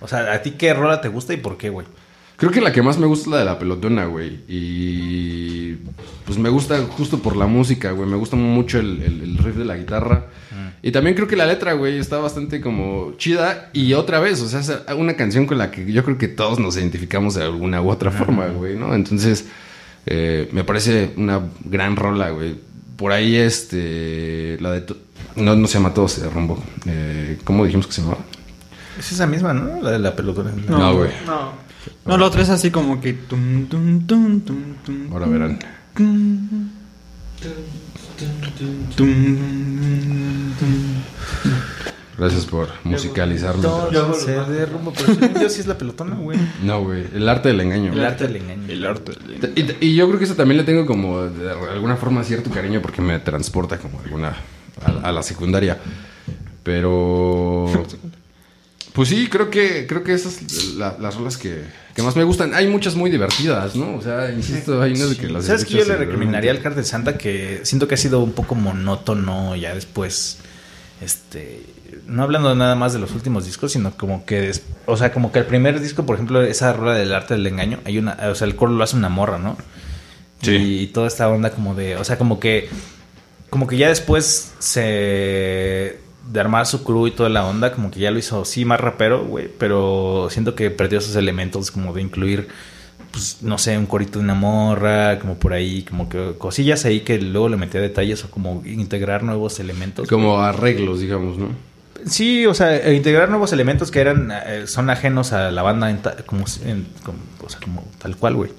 O sea, ¿a ti qué rola te gusta y por qué, güey? Creo que la que más me gusta es la de la pelotona, güey. Y pues me gusta justo por la música, güey. Me gusta mucho el, el- el riff de la guitarra. Y también creo que la letra, güey, está bastante como chida. Y otra vez, o sea, es una canción con la que yo creo que todos nos identificamos de alguna u otra forma, güey, ¿no? Entonces, eh, me parece una gran rola, güey. Por ahí, este, la de... No, no se llama Todos se derrumbó. Eh, ¿Cómo dijimos que se llamaba? Es esa misma, ¿no? La de la pelotona. No, güey. No. No, la otra es así como que. tum, tum, tum, tum, tum, Ahora verán. tum, tum. Gracias por musicalizarme. Todo se derrumba, pero según yo sí es la pelotona, güey. No, güey. El arte del engaño. El arte del engaño. El arte. Y, y yo creo que eso también le tengo como de alguna forma cierto cariño porque me transporta como alguna a, a la secundaria. Pero pues sí, creo que creo que esas son la- las rolas que, que más me gustan. Hay muchas muy divertidas, ¿no? O sea, insisto, hay unas de que las ¿Sabes qué yo le y recomendaría al Cártel Santa? Que siento que ha sido un poco monótono ya después. Este. No hablando nada más de los últimos discos, sino como que. des- o sea, como que el primer disco, por ejemplo, esa rola del arte del engaño, hay una. O sea, el coro lo hace una morra, ¿no? Sí. Y toda esta onda como de. O sea, como que. Como que ya después se. De armar su crew y toda la onda, como que ya lo hizo, sí, más rapero, güey. Pero siento que perdió esos elementos como de incluir pues, no sé, un corito de una morra, como por ahí, como que cosillas ahí que luego le metía detalles o como integrar nuevos elementos. como arreglos, digamos, ¿no? Sí, o sea, e integrar nuevos elementos que eran, eh, son ajenos a la banda en ta- como, en- como- o sea, como tal cual, güey.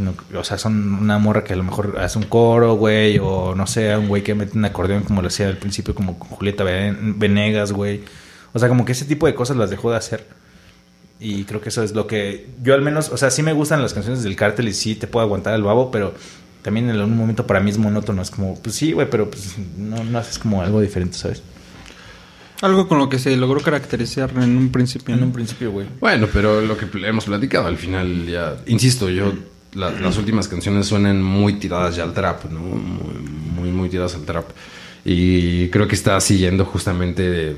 Sino, o sea, son una morra que a lo mejor hace un coro, güey, o no sé, un güey que mete un acordeón como lo hacía al principio, como con Julieta Ven- Venegas, güey. O sea, como que ese tipo de cosas las dejó de hacer. Y creo que eso es lo que yo al menos, o sea, sí me gustan las canciones del cártel y sí te puedo aguantar el babo, pero también en algún momento para mí es monótono. Es como, pues sí, güey, pero pues no, no haces como algo diferente, ¿sabes? Algo con lo que se logró caracterizar en un principio. En un principio, güey. Bueno, pero lo que hemos platicado al final ya, insisto, yo la- las últimas canciones suenan muy tiradas ya al trap, ¿no? Muy, muy, muy tiradas al trap. Y creo que está siguiendo justamente eh,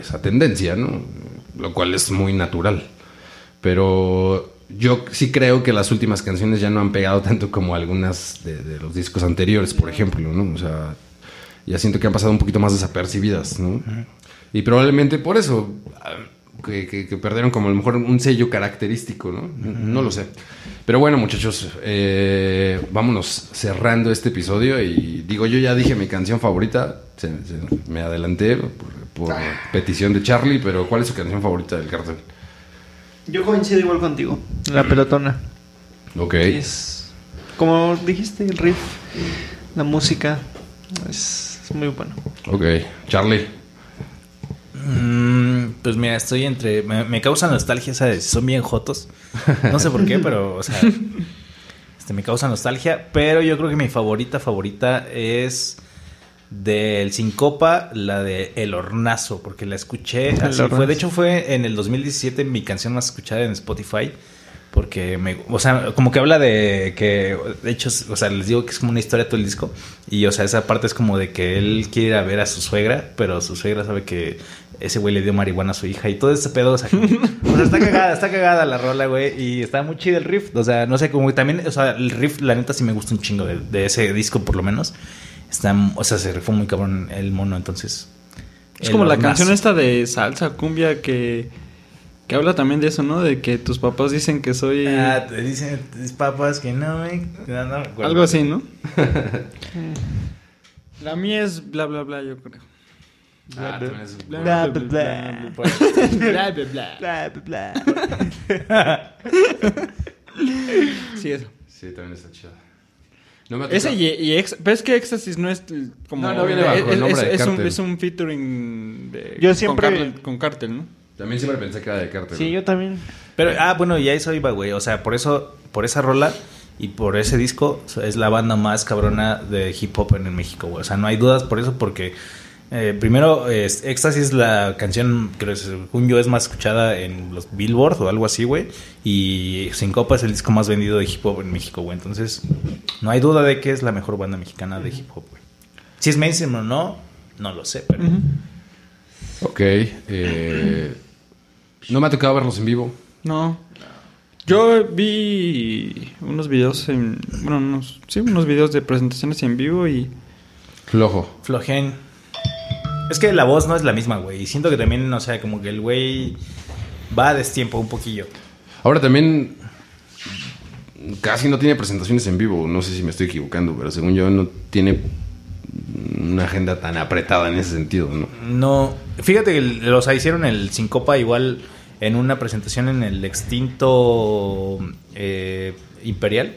esa tendencia, ¿no? Lo cual es muy natural. Pero yo sí creo que las últimas canciones ya no han pegado tanto como algunas de, de los discos anteriores, por ejemplo, ¿no? O sea, ya siento que han pasado un poquito más desapercibidas, ¿no? Y probablemente por eso, que, que- que perdieron como a lo mejor un sello característico, ¿no? No lo sé. Pero bueno, muchachos, eh, vámonos cerrando este episodio y digo, yo ya dije mi canción favorita, se- se- me adelanté por, por petición de Charlie, pero ¿cuál es su canción favorita del cartel? Yo coincido igual contigo. La pelotona. Ok. Es. Como dijiste, el riff, la música. Es, es muy bueno. Ok. Charlie. Mm, pues mira, estoy entre. Me, me causa nostalgia, ¿sabes? Son bien jotos. No sé por qué, pero, o sea. Este, me causa nostalgia. Pero yo creo que mi favorita, favorita es. Del Sincopa, la de El Hornazo, porque la escuché. Así fue. De hecho, fue en el 2017 mi canción más escuchada en Spotify. Porque me, o sea, como que habla de que, de hecho, o sea, les digo que es como una historia todo el disco. Y, o sea, esa parte es como de que él quiere ir a ver a su suegra, pero su suegra sabe que ese güey le dio marihuana a su hija y todo ese pedo, o sea, como- o sea, está cagada, está cagada la rola, güey, y está muy chido el riff, o sea, no sé, como que también, o sea, el riff, la neta sí me gusta un chingo de, de ese disco, por lo menos. Está, o sea, se rifó muy cabrón el mono, entonces. Es como la canción esta de salsa, cumbia, que, que habla también de eso, ¿no? De que tus papás dicen que soy... Ah, te dicen tus papás que no me... no, no algo así, ¿no? la mía es bla, bla, bla, yo creo. Ah, también es- Bla, bla, bla. Bla, bla, bla. Bla, bla, bla. Sí, eso. Sí, también está chida. No me Ese y, y ex- pero es que Éxtasis no es el- como... No, no viene bajo el es, nombre es- de es un, es un featuring de, Yo con siempre- Cártel- Con Cártel, ¿no? También siempre pensé que era de cartel. Sí, yo también. Pero, ah, bueno, ya eso iba, güey. O sea, por eso, por esa rola y por ese disco, es la banda más cabrona de hip hop en el México, güey. O sea, no hay dudas por eso, porque Eh, primero, es, Éxtasis, la canción, creo que según yo es más escuchada en los Billboard o algo así, güey. Y Sincopa es el disco más vendido de hip hop en México, güey. Entonces, no hay duda de que es la mejor banda mexicana de hip hop, güey. Si es mainstream o no, no lo sé, pero... Ok. eh, no me ha tocado verlos en vivo. No. Yo vi unos videos en. Bueno, unos, sí, unos videos de presentaciones en vivo y. Flojo. Flojen. Es que la voz no es la misma, güey. Y siento que también, o sea, como que el güey va a destiempo un poquillo. Ahora también casi no tiene presentaciones en vivo. No sé si me estoy equivocando, pero según yo no tiene una agenda tan apretada en ese sentido, ¿no? No, fíjate que sea, hicieron el Sincopa igual en una presentación en el extinto eh, Imperial,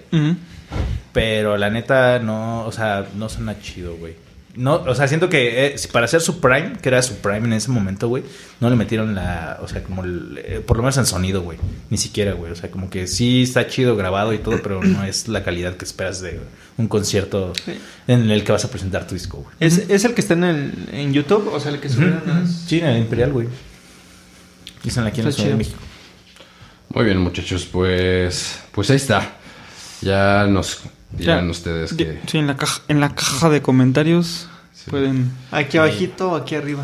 pero la neta no, o sea, no suena chido, güey. No, o sea, siento que eh, para hacer su prime, que era su prime en ese momento, güey, no le metieron la, o sea, como el, eh, por lo menos en sonido, güey, ni siquiera, güey, o sea, como que sí está chido grabado y todo, pero no es la calidad que esperas de un concierto en el que vas a presentar tu disco, güey. ¿Es, es el que está en, el, en YouTube? O sea, el que subieron las... Sí, en el Imperial, güey. Dicen aquí en la Está Ciudad de. México. Muy bien, muchachos, pues pues ahí está. Ya nos dirán Ya. ustedes que Sí, en la caja, en la caja de comentarios Sí. pueden. Aquí abajito o aquí arriba.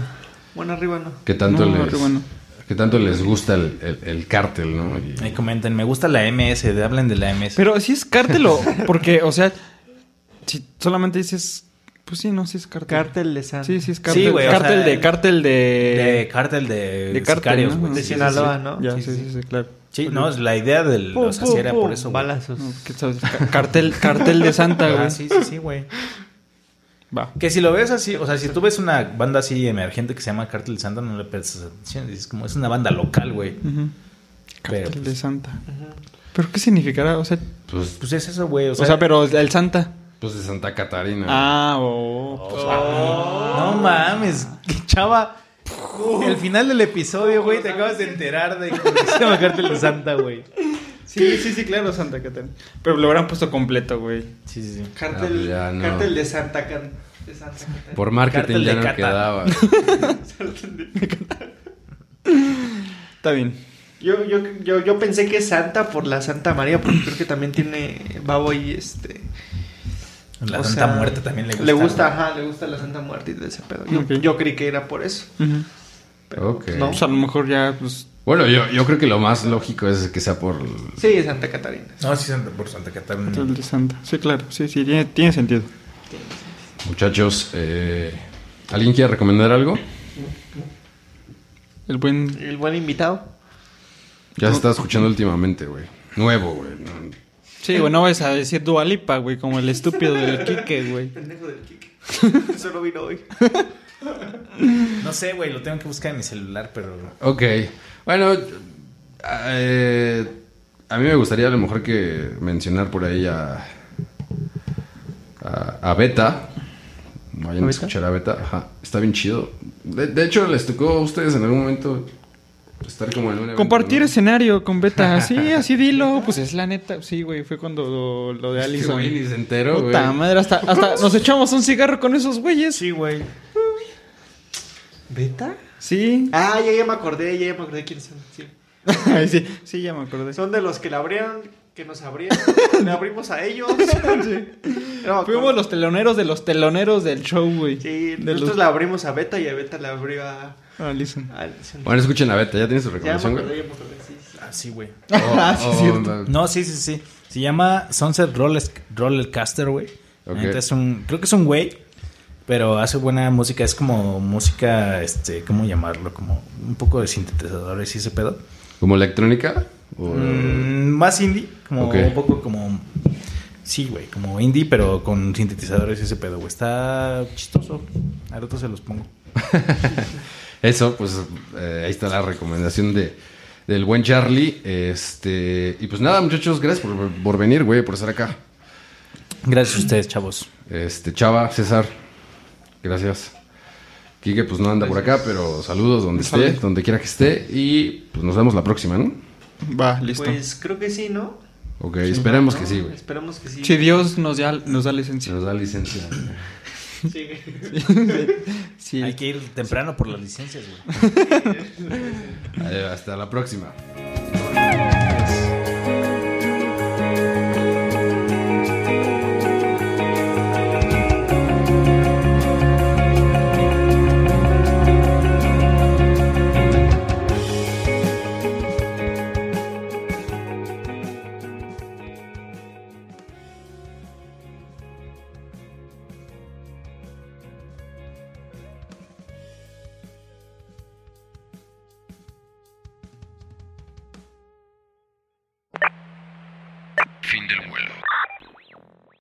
Bueno, arriba no. qué tanto No, les qué tanto les gusta el, el- el cártel, ¿no? Y- Ahí comenten, me gusta la MS, de- hablen de la MS. Pero si es cártel o. Porque, o sea, si solamente dices. Pues sí, no, sí es cártel. Cártel de San. Sí, sí es cártel. Sí, güey, o cártel sea, de cártel de. de cártel de, de cártel, sicarios, ¿no? De Sí, sí, Sinaloa, sí. ¿no? Ya, Sí, sí, sí, sí. sí, claro. Sí, no, es la idea del, Pum, o sea, pum, era pum, por eso, güey. Balazos. ¿qué sabes? Ca- Cartel, cartel de Santa, Ah, güey. sí, sí, sí, güey. Va. Que si lo ves así, o sea, si tú ves una banda así emergente que se llama Cártel de Santa, no le prestas atención. Dices, como es una banda local, güey. Cartel de pues, Santa. ¿Pero qué significará? O sea, pues, pues es eso, güey. O o sea, pero el Santa. pues de Santa Catarina. Ah, oh. pues, No mames, qué chava. El final del episodio, güey, te acabas de enterar de que se llama Cártel de Santa, güey. Sí, sí, sí, claro, Santa Catarina. Pero lo habrán puesto completo, güey. Sí, sí, sí. Cártel, Ah, ya no. cártel de Santa Catarina. Por marketing Cártel ya de no Cata. quedaba. Está bien. Yo, yo, yo, yo pensé que es Santa por la Santa María, porque creo que también tiene Babo y este. La o Santa sea, Muerte también le gusta. Le gusta, ajá, le gusta la Santa Muerte y de ese pedo. Yo, creí que era por eso. Ujú. Pero, Ok. pues, no. Pues a lo mejor ya, pues. Bueno, yo, yo creo que lo más lógico es que sea por Sí, Santa Catarina. No, sí, Santa, por Santa Catarina. De Santa. Sí, claro. Sí, sí, tiene, tiene sentido. muchachos. eh, ¿Alguien quiere recomendar algo? El buen. El buen invitado. Ya se está escuchando últimamente, güey. Nuevo, güey. No- Sí, güey, no vas a decir Dualipa, güey, como el estúpido del Quique, güey. Pendejo del Kike. Solo vino hoy. No sé, güey, lo tengo que buscar en mi celular, pero. Ok. Bueno, eh, a mí me gustaría a lo mejor que mencionar por ahí a, a, a Beta. Vayan a escuchar a Beta. Ajá. Está bien chido. De, de hecho, les tocó a ustedes en algún momento estar como en un evento, Compartir ¿no? escenario con Beta. Sí, así dilo. Pues es la neta. Sí, güey, fue cuando lo, lo de Es que, Allison. güey, ni se enteró, güey. Puta madre, hasta, hasta nos echamos un cigarro con esos güeyes. Sí, güey. ¿Beta? Sí. Ah, ya, ya me acordé, ya, ya me acordé quiénes son. Sí. Sí, sí, ya me acordé. Son de los que la abrieron, que nos abrieron. Le abrimos a ellos. No, Fuimos los teloneros de los teloneros del show, güey. Sí, de nosotros los... la abrimos a Beta y a Beta la abrió a. Allison. a- Bueno, escuchen a Beta. ¿Ya tienes su ya me recomendación, acordé, güey? ya me acordé, sí. sí. Ah, sí, güey. Ah, sí, Oh, cierto. oh, No, sí, sí, sí. Se llama Sunset Roller, Rollercaster, güey. La Ok. neta Es un, creo que es un güey, pero hace buena música. Es como música, este, ¿cómo llamarlo? Como un poco de sintetizadores y ese pedo. ¿Como electrónica? O- Mm, más indie, como un poco como... Sí, güey, como indie, pero con sintetizadores y ese pedo, güey. Está chistoso. A rato se los pongo. Eso, pues eh, ahí está la recomendación de del buen Charlie. Este, y pues nada, muchachos, gracias por, por venir, güey, por estar acá. Gracias a ustedes, chavos. Este, Chava, César, gracias. Quique, pues no anda por acá, pero saludos donde esté, donde quiera que esté. Y pues nos vemos la próxima, ¿no? Va, listo. Pues creo que sí, ¿no? Ok, esperemos ¿No? que sí, güey. Esperemos que sí. si Dios nos, da nos da licencia. nos da licencia. Sí. Sí. Hay que ir temprano por las licencias, güey. Hasta la próxima.